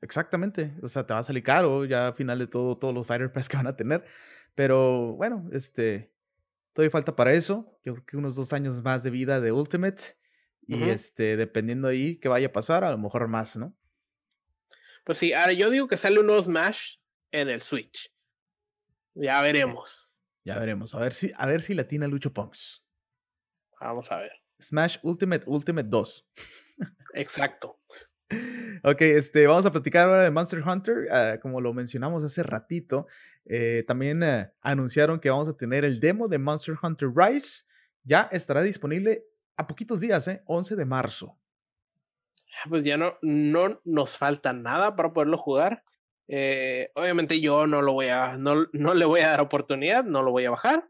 Exactamente. O sea, te va a salir caro ya al final de todo, todos los Fighter Pass *laughs* que van a tener. Pero bueno, este. Todavía falta para eso. Yo creo que unos dos años más de vida de Ultimate. Y este, dependiendo ahí qué vaya a pasar, a lo mejor más, ¿no?
Pues sí, ahora yo digo que sale un nuevo Smash en el Switch. Ya veremos.
Ya veremos. A ver si, a ver si latina Lucho Punks.
Vamos a ver.
Smash Ultimate Ultimate 2. *laughs*
Exacto.
Ok, este, vamos a platicar ahora de Monster Hunter. Ah, como lo mencionamos hace ratito, eh, también eh, anunciaron que vamos a tener el demo de Monster Hunter Rise. Ya estará disponible a poquitos días, ¿eh? 11 de marzo.
Pues ya no, no nos falta nada para poderlo jugar. Eh, obviamente yo no lo voy a, no, no le voy a dar oportunidad, no lo voy a bajar.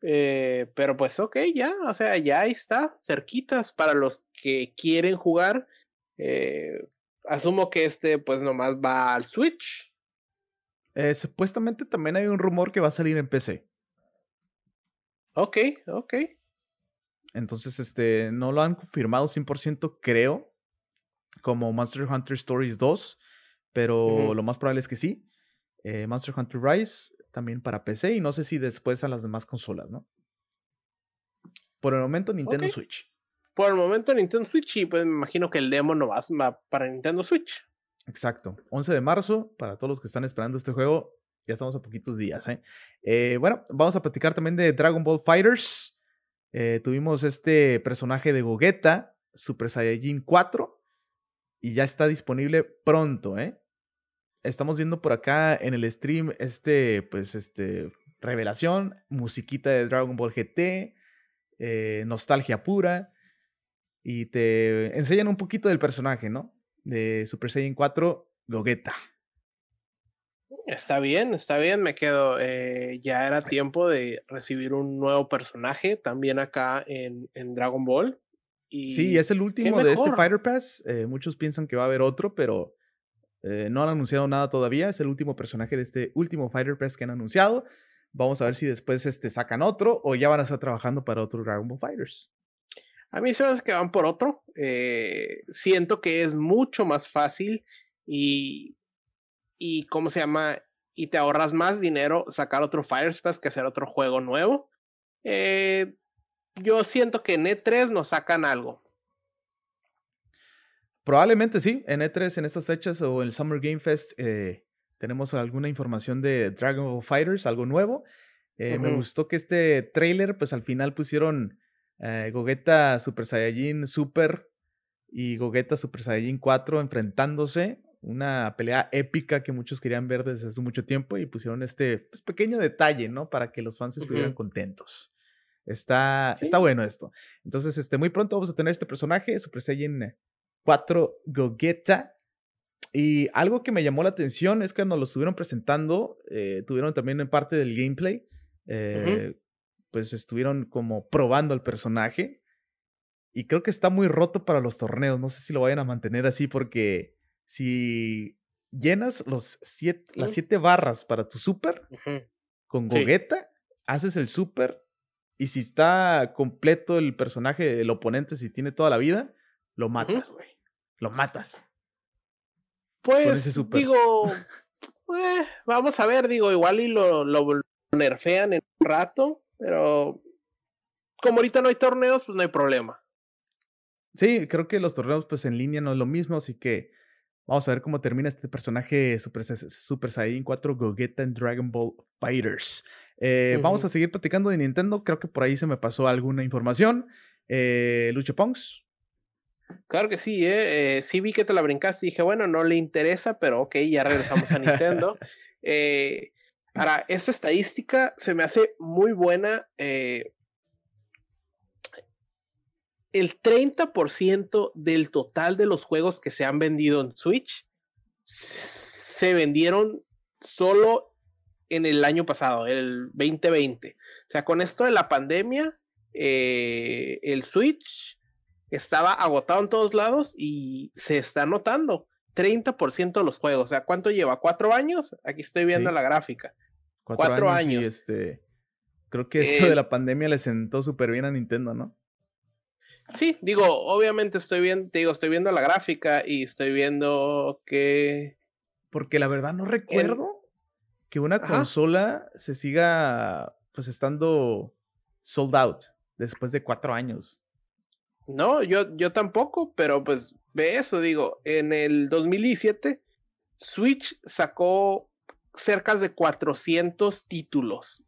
Eh, pero pues ok, ya, o sea, ya está, cerquitas para los que quieren jugar. Eh, asumo que este pues nomás va al Switch.
supuestamente también hay un rumor que va a salir en PC.
Ok, ok.
Entonces, este, no lo han confirmado 100%, creo, como Monster Hunter Stories 2, pero lo más probable es que sí. Eh, Monster Hunter Rise también para PC y no sé si después a las demás consolas, ¿no? Por el momento Nintendo Switch.
Por el momento Nintendo Switch y pues me imagino que el demo no va, para Nintendo Switch.
Exacto. 11 de marzo, para todos los que están esperando este juego, ya estamos a poquitos días. ¿eh? Eh, bueno, vamos a platicar también de Dragon Ball Fighters. Eh, tuvimos este personaje de Gogeta, Super Saiyajin 4, y ya está disponible pronto, ¿eh? Estamos viendo por acá en el stream este, pues, este, revelación, musiquita de Dragon Ball GT, eh, nostalgia pura, y te enseñan un poquito del personaje, ¿no? De Super Saiyan 4, Gogeta.
Está bien, está bien, me quedo. Eh, ya era tiempo de recibir un nuevo personaje también acá en, en Dragon Ball.
Y sí, es el último de este Fighter Pass. Eh, muchos piensan que va a haber otro, pero eh, no han anunciado nada todavía. Es el último personaje de este último Fighter Pass que han anunciado. Vamos a ver si después este, sacan otro o ya van a estar trabajando para otro Dragon Ball Fighters.
A mí se me hace que van por otro. siento que es mucho más fácil y y cómo se llama, y te ahorras más dinero sacar otro Fire Space que hacer otro juego nuevo. Eh, yo siento que en E3 nos sacan algo.
Probablemente sí, en E3 en estas fechas o en el Summer Game Fest eh, tenemos alguna información de Dragon Ball Fighters, algo nuevo. Eh, me gustó que este trailer, pues al final pusieron Gogeta Super Saiyajin Super y Gogeta Super Saiyajin 4 enfrentándose una pelea épica que muchos querían ver desde hace mucho tiempo y pusieron este pues, pequeño detalle, ¿no? Para que los fans estuvieran contentos. Está, está bueno esto. Entonces, este, muy pronto vamos a tener este personaje, Super Saiyan 4 Gogeta. Y algo que me llamó la atención es que cuando lo estuvieron presentando, eh, tuvieron también en parte del gameplay, eh, pues estuvieron como probando al personaje. Y creo que está muy roto para los torneos. No sé si lo vayan a mantener así porque si llenas los siete, las siete barras para tu super con gogueta, haces el super y si está completo el personaje, el oponente, si tiene toda la vida, lo matas, güey. Lo matas.
Pues digo, eh, vamos a ver, digo, igual y lo, lo nerfean en un rato, pero como ahorita no hay torneos, pues no hay problema.
Sí, creo que los torneos pues en línea no es lo mismo, así que vamos a ver cómo termina este personaje Super, Super Saiyan 4 Gogeta en Dragon Ball Fighters. Eh, vamos a seguir platicando de Nintendo, creo que por ahí se me pasó alguna información. Eh, Lucho Pongs.
Claro que sí, ¿eh? ¿eh? sí vi que te la brincaste dije, bueno, no le interesa, pero ok, ya regresamos a Nintendo. *laughs* eh, ahora, esta estadística se me hace muy buena. Eh, el 30% del total de los juegos que se han vendido en Switch se vendieron solo en el año pasado, el 2020. O sea, con esto de la pandemia, eh, el Switch estaba agotado en todos lados y se está notando 30% de los juegos. O sea, ¿cuánto lleva? ¿Cuatro años? Aquí estoy viendo la gráfica. Cuatro, años.
este, creo que esto de la pandemia le sentó súper bien a Nintendo, ¿no?
Sí, digo, obviamente estoy viendo, digo, estoy viendo la gráfica y estoy viendo que.
Porque la verdad no recuerdo que una consola se siga pues estando sold out después de cuatro años.
No, yo, yo tampoco, pero pues ve eso, digo, en el 2017 Switch sacó cerca de 400 títulos.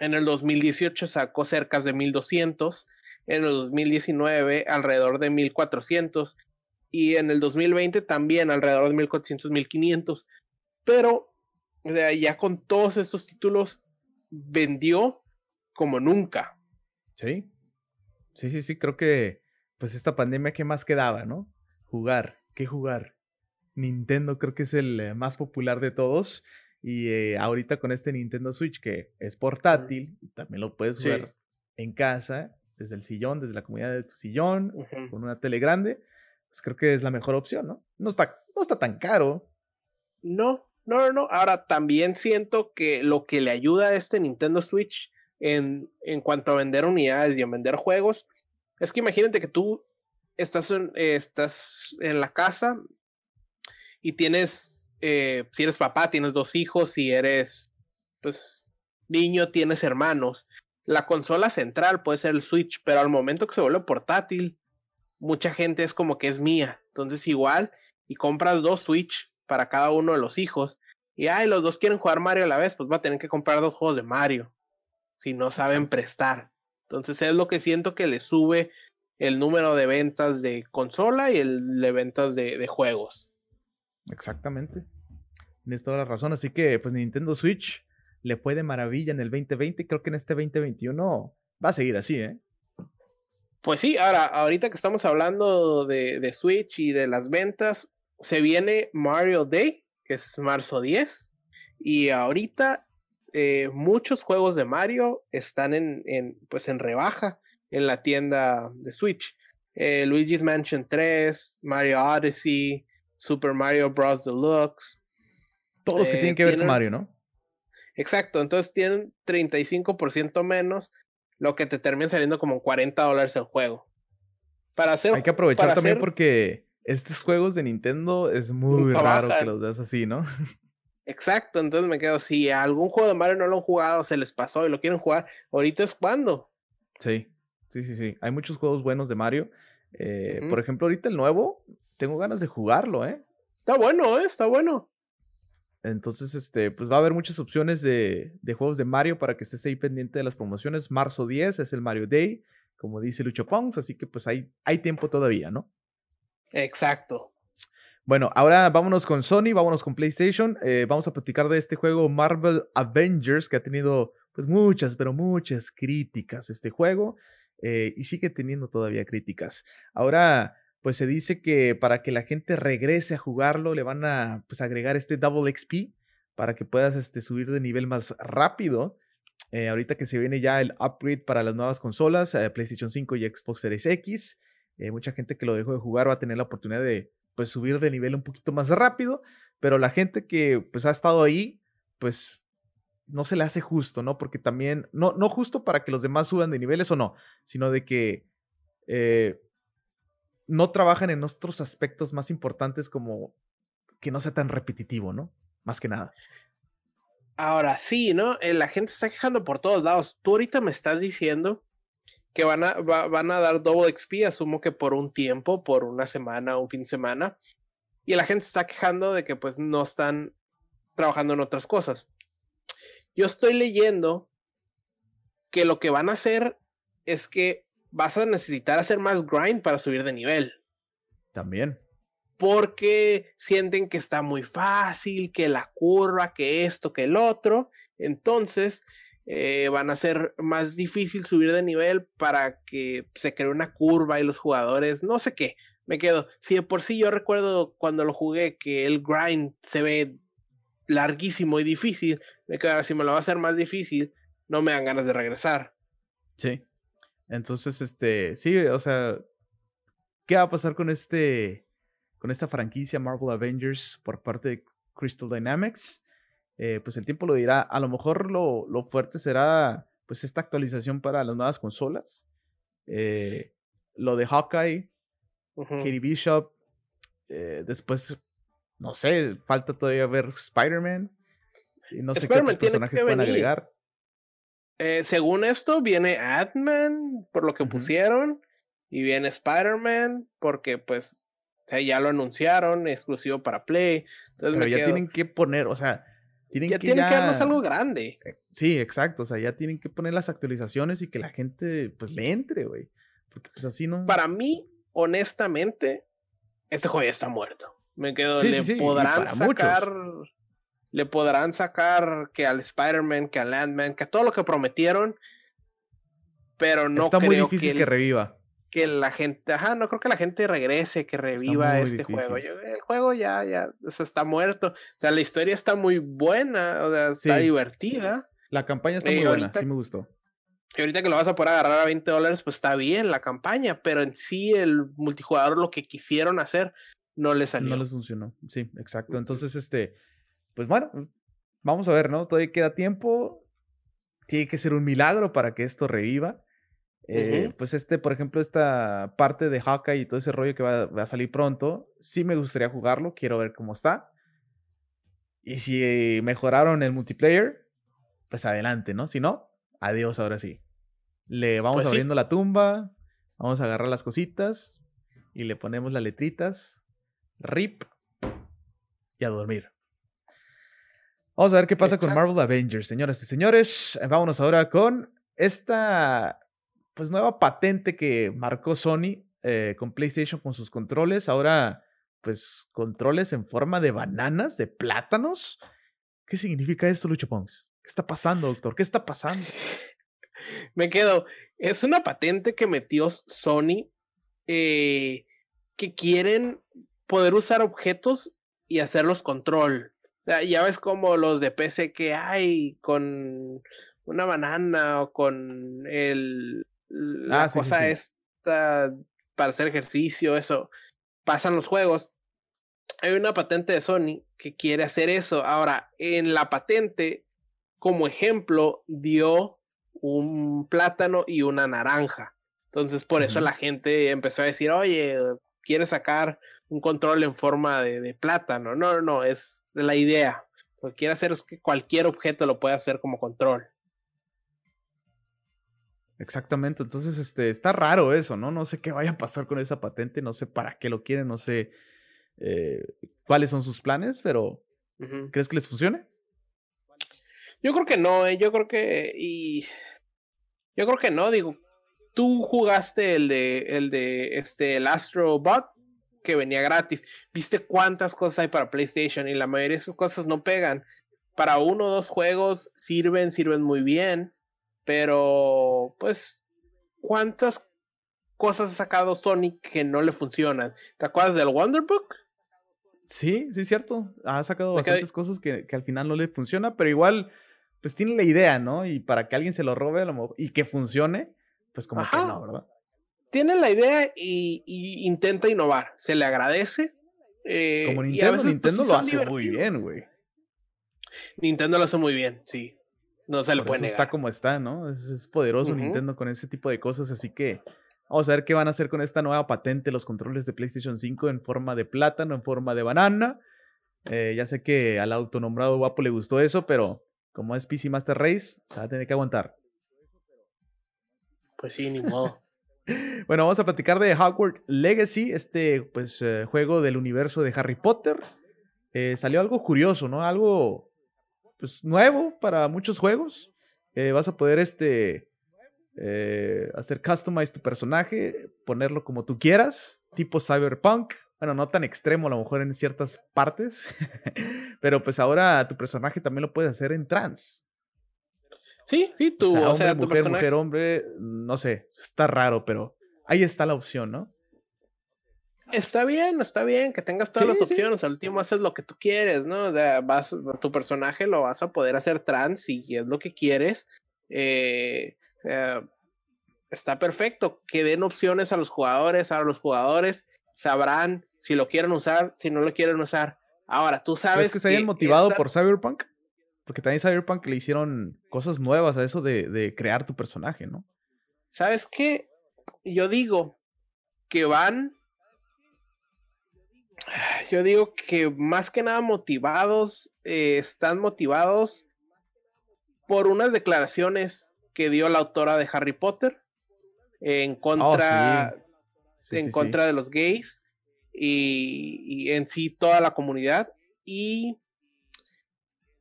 En el 2018 sacó cerca de 1200 en el 2019 alrededor de 1400 y en el 2020 también alrededor de 1400, 1500. Pero ya con todos estos títulos vendió como nunca.
Sí. Sí, sí, sí, creo que pues esta pandemia ¿qué más quedaba, ¿no? Jugar, ¿qué jugar? Nintendo creo que es el eh, más popular de todos y eh, ahorita con este Nintendo Switch que es portátil también lo puedes jugar en casa desde el sillón, desde la comunidad de tu sillón, con una tele grande, pues creo que es la mejor opción, ¿no? No está, no está tan caro.
No, no, no. Ahora también siento que lo que le ayuda a este Nintendo Switch en, en cuanto a vender unidades y a vender juegos, es que imagínate que tú estás en, estás en la casa y tienes, eh, si eres papá, tienes dos hijos, si eres, pues, niño, tienes hermanos la consola central puede ser el Switch, pero al momento que se vuelve portátil, mucha gente es como que es mía. Entonces igual, y compras dos Switch para cada uno de los hijos, y ay, los dos quieren jugar Mario a la vez, pues va a tener que comprar dos juegos de Mario, si no saben prestar. Entonces es lo que siento que le sube el número de ventas de consola y el de ventas de, de juegos.
Exactamente. Tienes toda la razón. Así que, pues Nintendo Switch le fue de maravilla en el 2020 creo que en este 2021 va a seguir así, ¿eh?
Pues sí, ahora, ahorita que estamos hablando de, de Switch y de las ventas, se viene Mario Day, que es marzo 10, y ahorita eh, muchos juegos de Mario están en, en, pues en rebaja en la tienda de Switch. Eh, Luigi's Mansion 3, Mario Odyssey, Super Mario Bros. Deluxe.
Todos los que tienen que ver con Mario, ¿no?
Exacto, entonces tienen 35% menos, lo que te termina saliendo como 40 dólares el juego.
Para hacer, Hay que aprovechar también porque estos juegos de Nintendo es muy raro que los veas así, ¿no? *laughs*
Exacto, entonces me quedo, si algún juego de Mario no lo han jugado, se les pasó y lo quieren jugar, ahorita es cuando.
Sí, sí, sí, sí. Hay muchos juegos buenos de Mario. Eh, por ejemplo, ahorita el nuevo, tengo ganas de jugarlo, ¿eh?
Está bueno, ¿eh? Está bueno.
Entonces, este, pues va a haber muchas opciones de, juegos de Mario para que estés ahí pendiente de las promociones. Marzo 10 es el Mario Day, como dice Lucho Pongs, así que pues hay, hay tiempo todavía, ¿no?
Exacto.
Bueno, ahora vámonos con Sony, vámonos con PlayStation. Eh, vamos a platicar de este juego Marvel Avengers que ha tenido pues muchas, pero muchas críticas este juego eh, y sigue teniendo todavía críticas. Ahora pues se dice que para que la gente regrese a jugarlo le van a pues, agregar este Double XP para que puedas este, subir de nivel más rápido. Eh, ahorita que se viene ya el upgrade para las nuevas consolas, eh, PlayStation 5 y Xbox Series X, eh, mucha gente que lo dejó de jugar va a tener la oportunidad de pues, subir de nivel un poquito más rápido. pero la gente que pues ha estado ahí, pues no se le hace justo, ¿no? Porque también, no, no justo para que los demás suban de niveles o no, sino de que no trabajan en otros aspectos más importantes como que no sea tan repetitivo, ¿no? Más que nada.
Ahora sí, ¿no? Eh, la gente está quejando por todos lados. Tú ahorita me estás diciendo que van a, dar double XP, asumo que por un tiempo, por una semana, un fin de semana. Y la gente está quejando de que pues no están trabajando en otras cosas. Yo estoy leyendo que lo que van a hacer es que vas a necesitar hacer más grind para subir de nivel.
También.
Porque sienten que está muy fácil, que la curva, que esto, que el otro. Entonces, eh, van a ser más difícil subir de nivel para que se cree una curva y los jugadores, no sé qué, me quedo. Si de por sí yo recuerdo cuando lo jugué que el grind se ve larguísimo y difícil, me quedo, si me lo va a hacer más difícil, no me dan ganas de regresar.
Sí. Entonces, este, sí, o sea, ¿qué va a pasar con este, con esta franquicia Marvel Avengers por parte de Crystal Dynamics? Eh, pues el tiempo lo dirá. A lo mejor lo, fuerte será pues esta actualización para las nuevas consolas. Eh, lo de Hawkeye, Katie Bishop. Eh, después, no sé, falta todavía ver Spider-Man. Y no sé qué otros personajes pueden agregar.
Según esto, viene Ant-Man, por lo que pusieron. Y viene Spider-Man, porque pues ya lo anunciaron, exclusivo para Play.
Pero ya tienen que poner, o sea, tienen
ya que tienen que darnos algo grande.
Eh, sí, exacto. O sea, ya tienen que poner las actualizaciones y que la gente pues le entre, güey. Porque pues así no.
Para mí, honestamente, este juego ya está muerto. Me quedo. le podrán sacar. Le podrán sacar que al Spider-Man, que al Landman, que a todo lo que prometieron. Pero no
está muy difícil que reviva
que la gente, ajá, no creo que la gente regrese, que reviva este juego. el juego ya, ya, está muerto. O sea, la historia está muy buena, o sea, está divertida.
La campaña está muy buena, sí me gustó.
Y ahorita que lo vas a poder agarrar a 20 dólares, pues está bien la campaña, pero en sí el multijugador lo que quisieron hacer no les salió.
No les funcionó, sí, exacto. Entonces, este, pues bueno, vamos a ver, ¿no? Todavía queda tiempo. Tiene que ser un milagro para que esto reviva. Eh, pues este, por ejemplo, esta parte de Hawkeye y todo ese rollo que va, a salir pronto, sí me gustaría jugarlo, quiero ver cómo está. Y si mejoraron el multiplayer, pues adelante, ¿no? Si no, adiós ahora sí. Le vamos pues abriendo la tumba, vamos a agarrar las cositas y le ponemos las letritas, RIP y a dormir. Vamos a ver qué pasa con Marvel Avengers, señoras y señores. Vámonos ahora con esta pues nueva patente que marcó Sony eh, con PlayStation con sus controles. Ahora, pues controles en forma de bananas, de plátanos. ¿Qué significa esto, Lucho Pons? ¿Qué está pasando, doctor? ¿Qué está pasando? *laughs*
Me quedo. Es una patente que metió Sony eh, que quieren poder usar objetos y hacerlos control. Sea, ya ves como los de PC que hay con una banana o con el la ah, cosa esta para hacer ejercicio, eso, pasan los juegos. Hay una patente de Sony que quiere hacer eso. Ahora, en la patente, como ejemplo, dio un plátano y una naranja. Entonces, por eso la gente empezó a decir, oye, quiere sacar un control en forma de, de plátano. No, no, no, es la idea. Lo que quiere hacer es que cualquier objeto lo pueda hacer como control.
Exactamente, entonces este, está raro eso, ¿no? No sé qué vaya a pasar con esa patente, no sé para qué lo quieren, no sé eh, cuáles son sus planes, pero ¿crees que les funcione?
Yo creo que no, eh, yo creo que y yo creo que no, digo, tú jugaste el de el de este el Astro Bot que venía gratis, viste cuántas cosas hay para PlayStation y la mayoría de esas cosas no pegan. Para uno o dos juegos sirven, sirven muy bien pero, pues, ¿cuántas cosas ha sacado Sonic que no le funcionan? ¿Te acuerdas del Wonderbook?
Sí, sí, es cierto. Ha sacado bastantes cosas que, al final no le funciona, pero igual, pues tiene la idea, ¿no? Y para que alguien se lo robe y que funcione, pues como que no, ¿verdad?
Tiene la idea y, intenta innovar. Se le agradece. Eh,
Como Nintendo, pues, Nintendo lo hace muy bien, güey.
Nintendo lo hace muy bien, sí. No se le puede negar.
Está como está, ¿no? Es, poderoso Nintendo con ese tipo de cosas, así que vamos a ver qué van a hacer con esta nueva patente, los controles de PlayStation 5 en forma de plátano, en forma de banana. Eh, ya sé que al autonombrado guapo le gustó eso, pero como es PC Master Race, se va a tener que aguantar.
Pues sí, ni modo. *laughs*
bueno, vamos a platicar de Hogwarts Legacy, este pues eh, juego del universo de Harry Potter. Eh, salió algo curioso, ¿no? Algo pues nuevo para muchos juegos. vas a poder este hacer customize tu personaje, ponerlo como tú quieras, tipo cyberpunk, bueno, no tan extremo a lo mejor en ciertas partes, *laughs* pero pues ahora tu personaje también lo puedes hacer en trans.
Sí, sí, tú,
o sea, hombre, mujer, mujer, hombre, no sé, está raro, pero ahí está la opción, ¿no?
Está bien, está bien que tengas todas las opciones. Al último haces lo que tú quieres, ¿no? O sea, vas, tu personaje lo vas a poder hacer trans si es lo que quieres. Eh, está perfecto. Que den opciones a los jugadores. A los jugadores sabrán si lo quieren usar, si no lo quieren usar. Ahora, tú sabes. ¿Es
que se hayan motivado por Cyberpunk? Porque también Cyberpunk le hicieron cosas nuevas a eso de, crear tu personaje, ¿no?
¿Sabes qué? Yo digo que van. Yo digo que más que nada motivados, eh, están motivados por unas declaraciones que dio la autora de Harry Potter en oh, contra, en contra de los gays y, en sí toda la comunidad. Y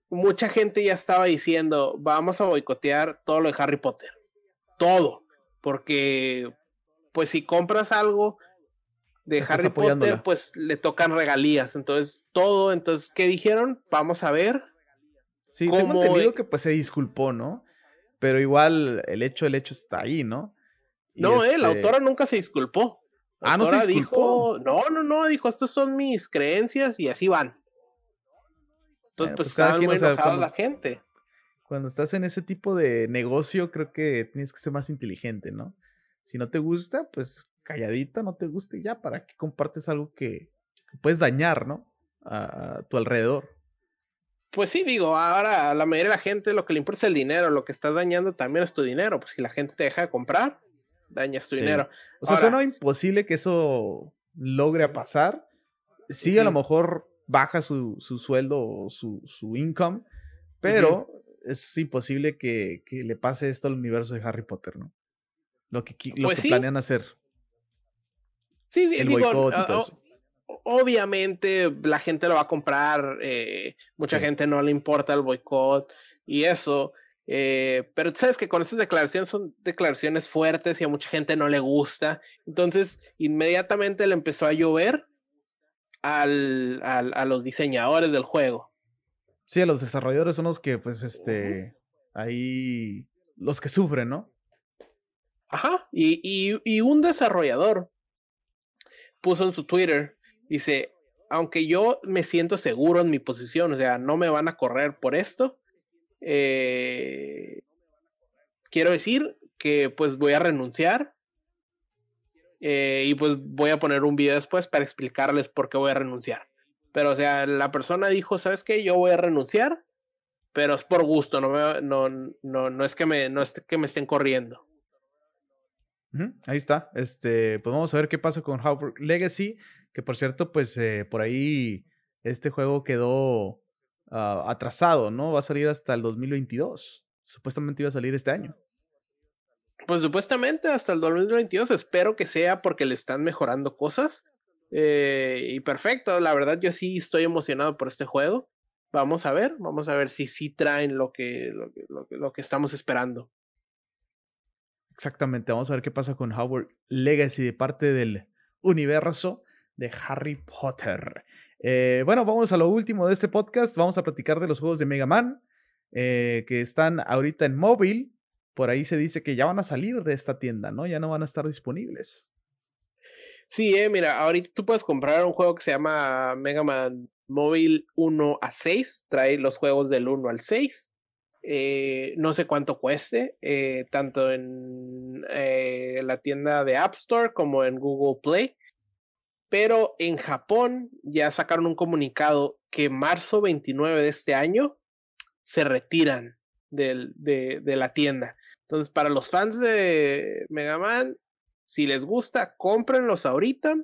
mucha gente ya estaba diciendo, vamos a boicotear todo lo de Harry Potter. Todo. Porque, pues si compras algo de Harry Potter, pues le tocan regalías. Entonces, todo. Entonces, ¿qué dijeron? Vamos a ver.
Sí, tengo entendido que pues se disculpó, ¿no? Pero igual el hecho, el hecho está ahí, ¿no?
no, eh, la este autora nunca se disculpó. Ah, no se dijo, no, no, no, dijo, estas son mis creencias y así van. Entonces, pues, pues muy enojada la gente.
Cuando estás en ese tipo de negocio, creo que tienes que ser más inteligente, ¿no? Si no te gusta, pues calladita, no te gusta y ya, ¿para qué compartes algo que, puedes dañar, ¿no? A, tu alrededor.
Pues sí, digo, ahora a la mayoría de la gente lo que le importa es el dinero, lo que estás dañando también es tu dinero, pues si la gente te deja de comprar, dañas tu dinero.
O sea, suena imposible que eso logre pasar. Sí, a lo mejor baja su, sueldo o su, income, pero es imposible que, le pase esto al universo de Harry Potter, ¿no? Lo que, lo pues que planean hacer.
Sí, sí, digo, obviamente la gente lo va a comprar, eh, mucha gente no le importa el boicot y eso, eh, pero sabes que con estas declaraciones son declaraciones fuertes y a mucha gente no le gusta. Entonces, inmediatamente le empezó a llover al, a los diseñadores del juego.
Sí, a los desarrolladores son los que, pues, este, ahí, los que sufren, ¿no?
Ajá, y, y, y un desarrollador puso en su Twitter, dice, aunque yo me siento seguro en mi posición, o sea, no me van a correr por esto, eh, quiero decir que pues voy a renunciar eh, y pues voy a poner un video después para explicarles por qué voy a renunciar. Pero o sea, la persona dijo, ¿sabes qué? Yo voy a renunciar, pero es por gusto, no, no, no, no, es, que me, no es que me estén corriendo.
Ahí está. Este, pues vamos a ver qué pasa con Howard Legacy. Que por cierto, pues eh, por ahí este juego quedó Ah, atrasado, ¿no? Va a salir hasta el 2022. Supuestamente iba a salir este año.
Pues supuestamente hasta el 2022. Espero que sea porque le están mejorando cosas. Eh, y perfecto, la verdad yo sí estoy emocionado por este juego. Vamos a ver, vamos a ver si sí traen lo que, lo lo que estamos esperando.
Exactamente, vamos a ver qué pasa con Howard Legacy de parte del universo de Harry Potter. Eh, bueno, vamos a lo último de este podcast. Vamos a platicar de los juegos de Mega Man eh, que están ahorita en móvil. Por ahí se dice que ya van a salir de esta tienda, ¿no? Ya no van a estar disponibles.
Sí, eh, mira, ahorita tú puedes comprar un juego que se llama Mega Man Móvil 1 a 6. Trae los juegos del 1 al 6. no sé cuánto cueste, tanto en la tienda de App Store como en Google Play. pero en Japón ya sacaron un comunicado que marzo 29 de este año se retiran del, de, de, la tienda. Entonces, para los fans de Mega Man, si les gusta, cómprenlos ahorita.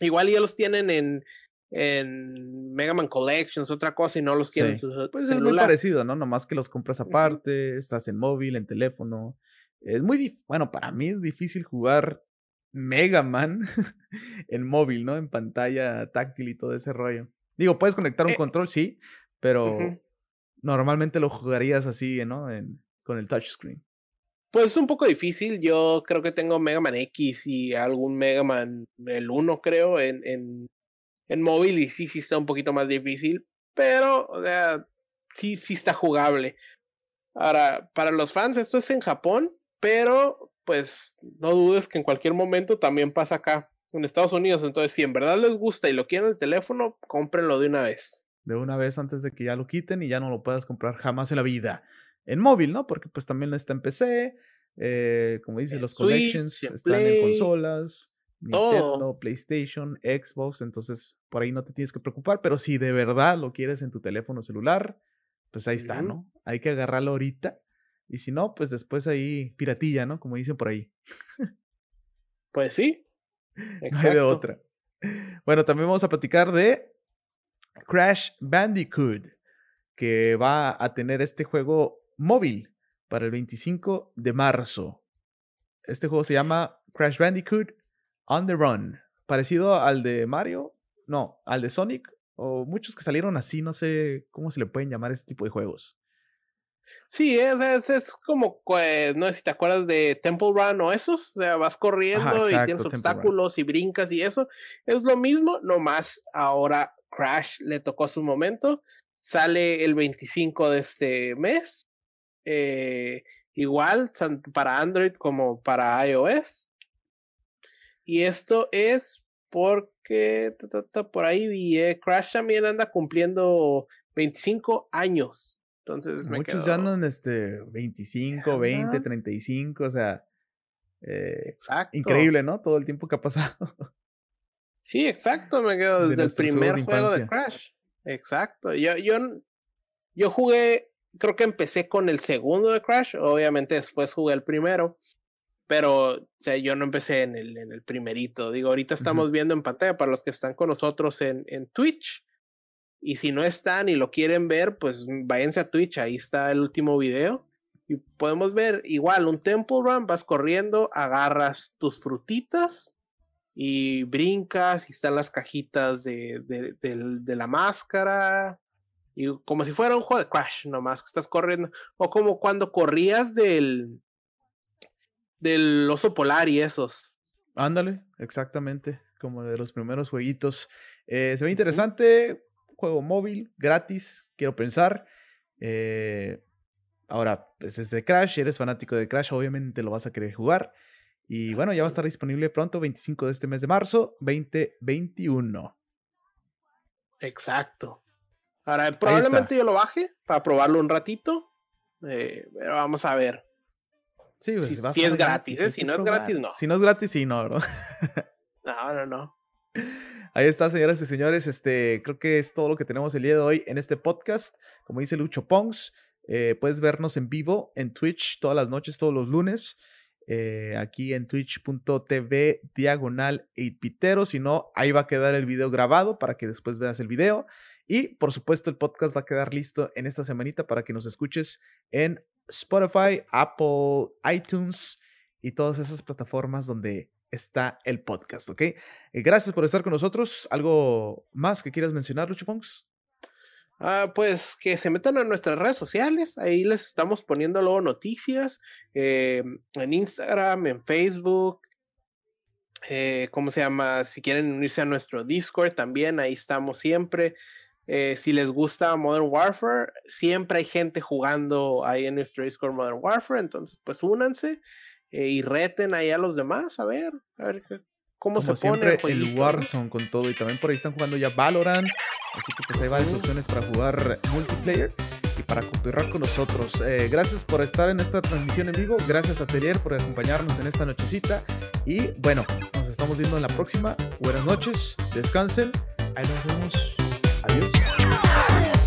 Igual ya los tienen en, en Mega Man Collections, otra cosa, y no los tienen
Pues es muy parecido, ¿no? Nomás que los compras aparte, estás en móvil, en teléfono. Es muy, bueno, para mí es difícil jugar Mega Man *laughs* en móvil, ¿no? En pantalla táctil y todo ese rollo. Digo, puedes conectar un eh control, sí, pero normalmente lo jugarías así, ¿no? En, con el touchscreen.
Pues es un poco difícil. Yo creo que tengo Mega Man X y algún Mega Man, el 1 creo, en, en, en móvil y sí, sí está un poquito más difícil, pero, o sea, sí, sí está jugable. Ahora, para los fans, esto es en Japón, pero pues no dudes que en cualquier momento también pasa acá en Estados Unidos. Entonces, si en verdad les gusta y lo quieren el teléfono, cómprenlo de una vez.
De una vez antes de que ya lo quiten y ya no lo puedas comprar jamás en la vida. En móvil, ¿no? Porque pues también está en PC. Eh, como dices, los collections están en consolas. Nintendo, PlayStation, Xbox, entonces por ahí no te tienes que preocupar, pero si de verdad lo quieres en tu teléfono celular, pues ahí está, ¿no? Hay que agarrarlo ahorita y si no, pues después ahí piratilla, ¿no? Como dicen por ahí.
Pues sí. *laughs*
No hay de otra. Bueno, también vamos a platicar de Crash Bandicoot, que va a tener este juego móvil para el 25 de marzo. Este juego se llama Crash Bandicoot On the Run. Parecido al de Mario, no, al de Sonic, o muchos que salieron así, no sé cómo se le pueden llamar este tipo de juegos.
Sí, es, es, como, no sé si te acuerdas de Temple Run o esos, o sea, vas corriendo y tienes obstáculos y brincas y eso. Es lo mismo, nomás ahora Crash le tocó su momento. Sale el 25 de este mes. Eh, igual, para Android como para iOS. Y esto es porque por ahí vi, eh, Crash también anda cumpliendo 25 años. Entonces
Muchos ya andan este 25, 20, 35, o sea. Eh, exacto. Increíble, ¿no? Todo el tiempo que ha pasado. *laughs*
Sí, exacto, me quedo desde, el primer juego de Crash. Exacto. Yo, yo, yo jugué, creo que empecé con el segundo de Crash, obviamente después jugué el primero, pero o sea, yo no empecé en el, en el primerito. Digo, ahorita estamos viendo en pantalla para los que están con nosotros en, en Twitch. Y si no están y lo quieren ver, pues váyanse a Twitch, ahí está el último video. Y podemos ver igual un Temple Run, vas corriendo, agarras tus frutitas y brincas y están las cajitas de, de, la máscara. Y como si fuera un juego de Crash, nomás que estás corriendo. O como cuando corrías del, del oso polar y esos.
Ándale, exactamente, como de los primeros jueguitos. Eh, se ve interesante juego móvil, gratis, quiero pensar. Eh, ahora, pues es de Crash, eres fanático de Crash, obviamente lo vas a querer jugar. Y bueno, ya va a estar disponible pronto, 25 de este mes de marzo, 2021.
Exacto. Ahora, probablemente yo lo baje para probarlo un ratito. Eh, pero vamos a ver. Sí, pues, si, es gratis, ¿eh? si no es gratis, no.
Si no es gratis, sí, no, ¿verdad?
no, no, no. *laughs*
Ahí está, señoras y señores. Este, creo que es todo lo que tenemos el día de hoy en este podcast. Como dice Lucho Pongs, eh, puedes vernos en vivo en Twitch todas las noches, todos los lunes. Eh, aquí en twitch.tv diagonal 8 Si no, ahí va a quedar el video grabado para que después veas el video. Y por supuesto, el podcast va a quedar listo en esta semanita para que nos escuches en Spotify, Apple, iTunes y todas esas plataformas donde está el podcast, ¿ok? Eh, gracias por estar con nosotros. ¿Algo más que quieras mencionar, Lucho
Ah, pues que se metan a nuestras redes sociales, ahí les estamos poniendo luego noticias eh, en Instagram, en Facebook, eh, ¿cómo se llama? Si quieren unirse a nuestro Discord también, ahí estamos siempre. si les gusta Modern Warfare, siempre hay gente jugando ahí en nuestro Discord Modern Warfare, entonces pues únanse. Eh, y reten ahí a los demás, a ver, a ver cómo se pone
el, Warzone con todo y también por ahí están jugando ya Valorant, así que pues hay varias opciones para jugar multiplayer y para continuar con nosotros. Eh, gracias por estar en esta transmisión en vivo, gracias a Atelier por acompañarnos en esta nochecita y bueno, nos estamos viendo en la próxima. Buenas noches, descansen. Ahí nos vemos. Adiós.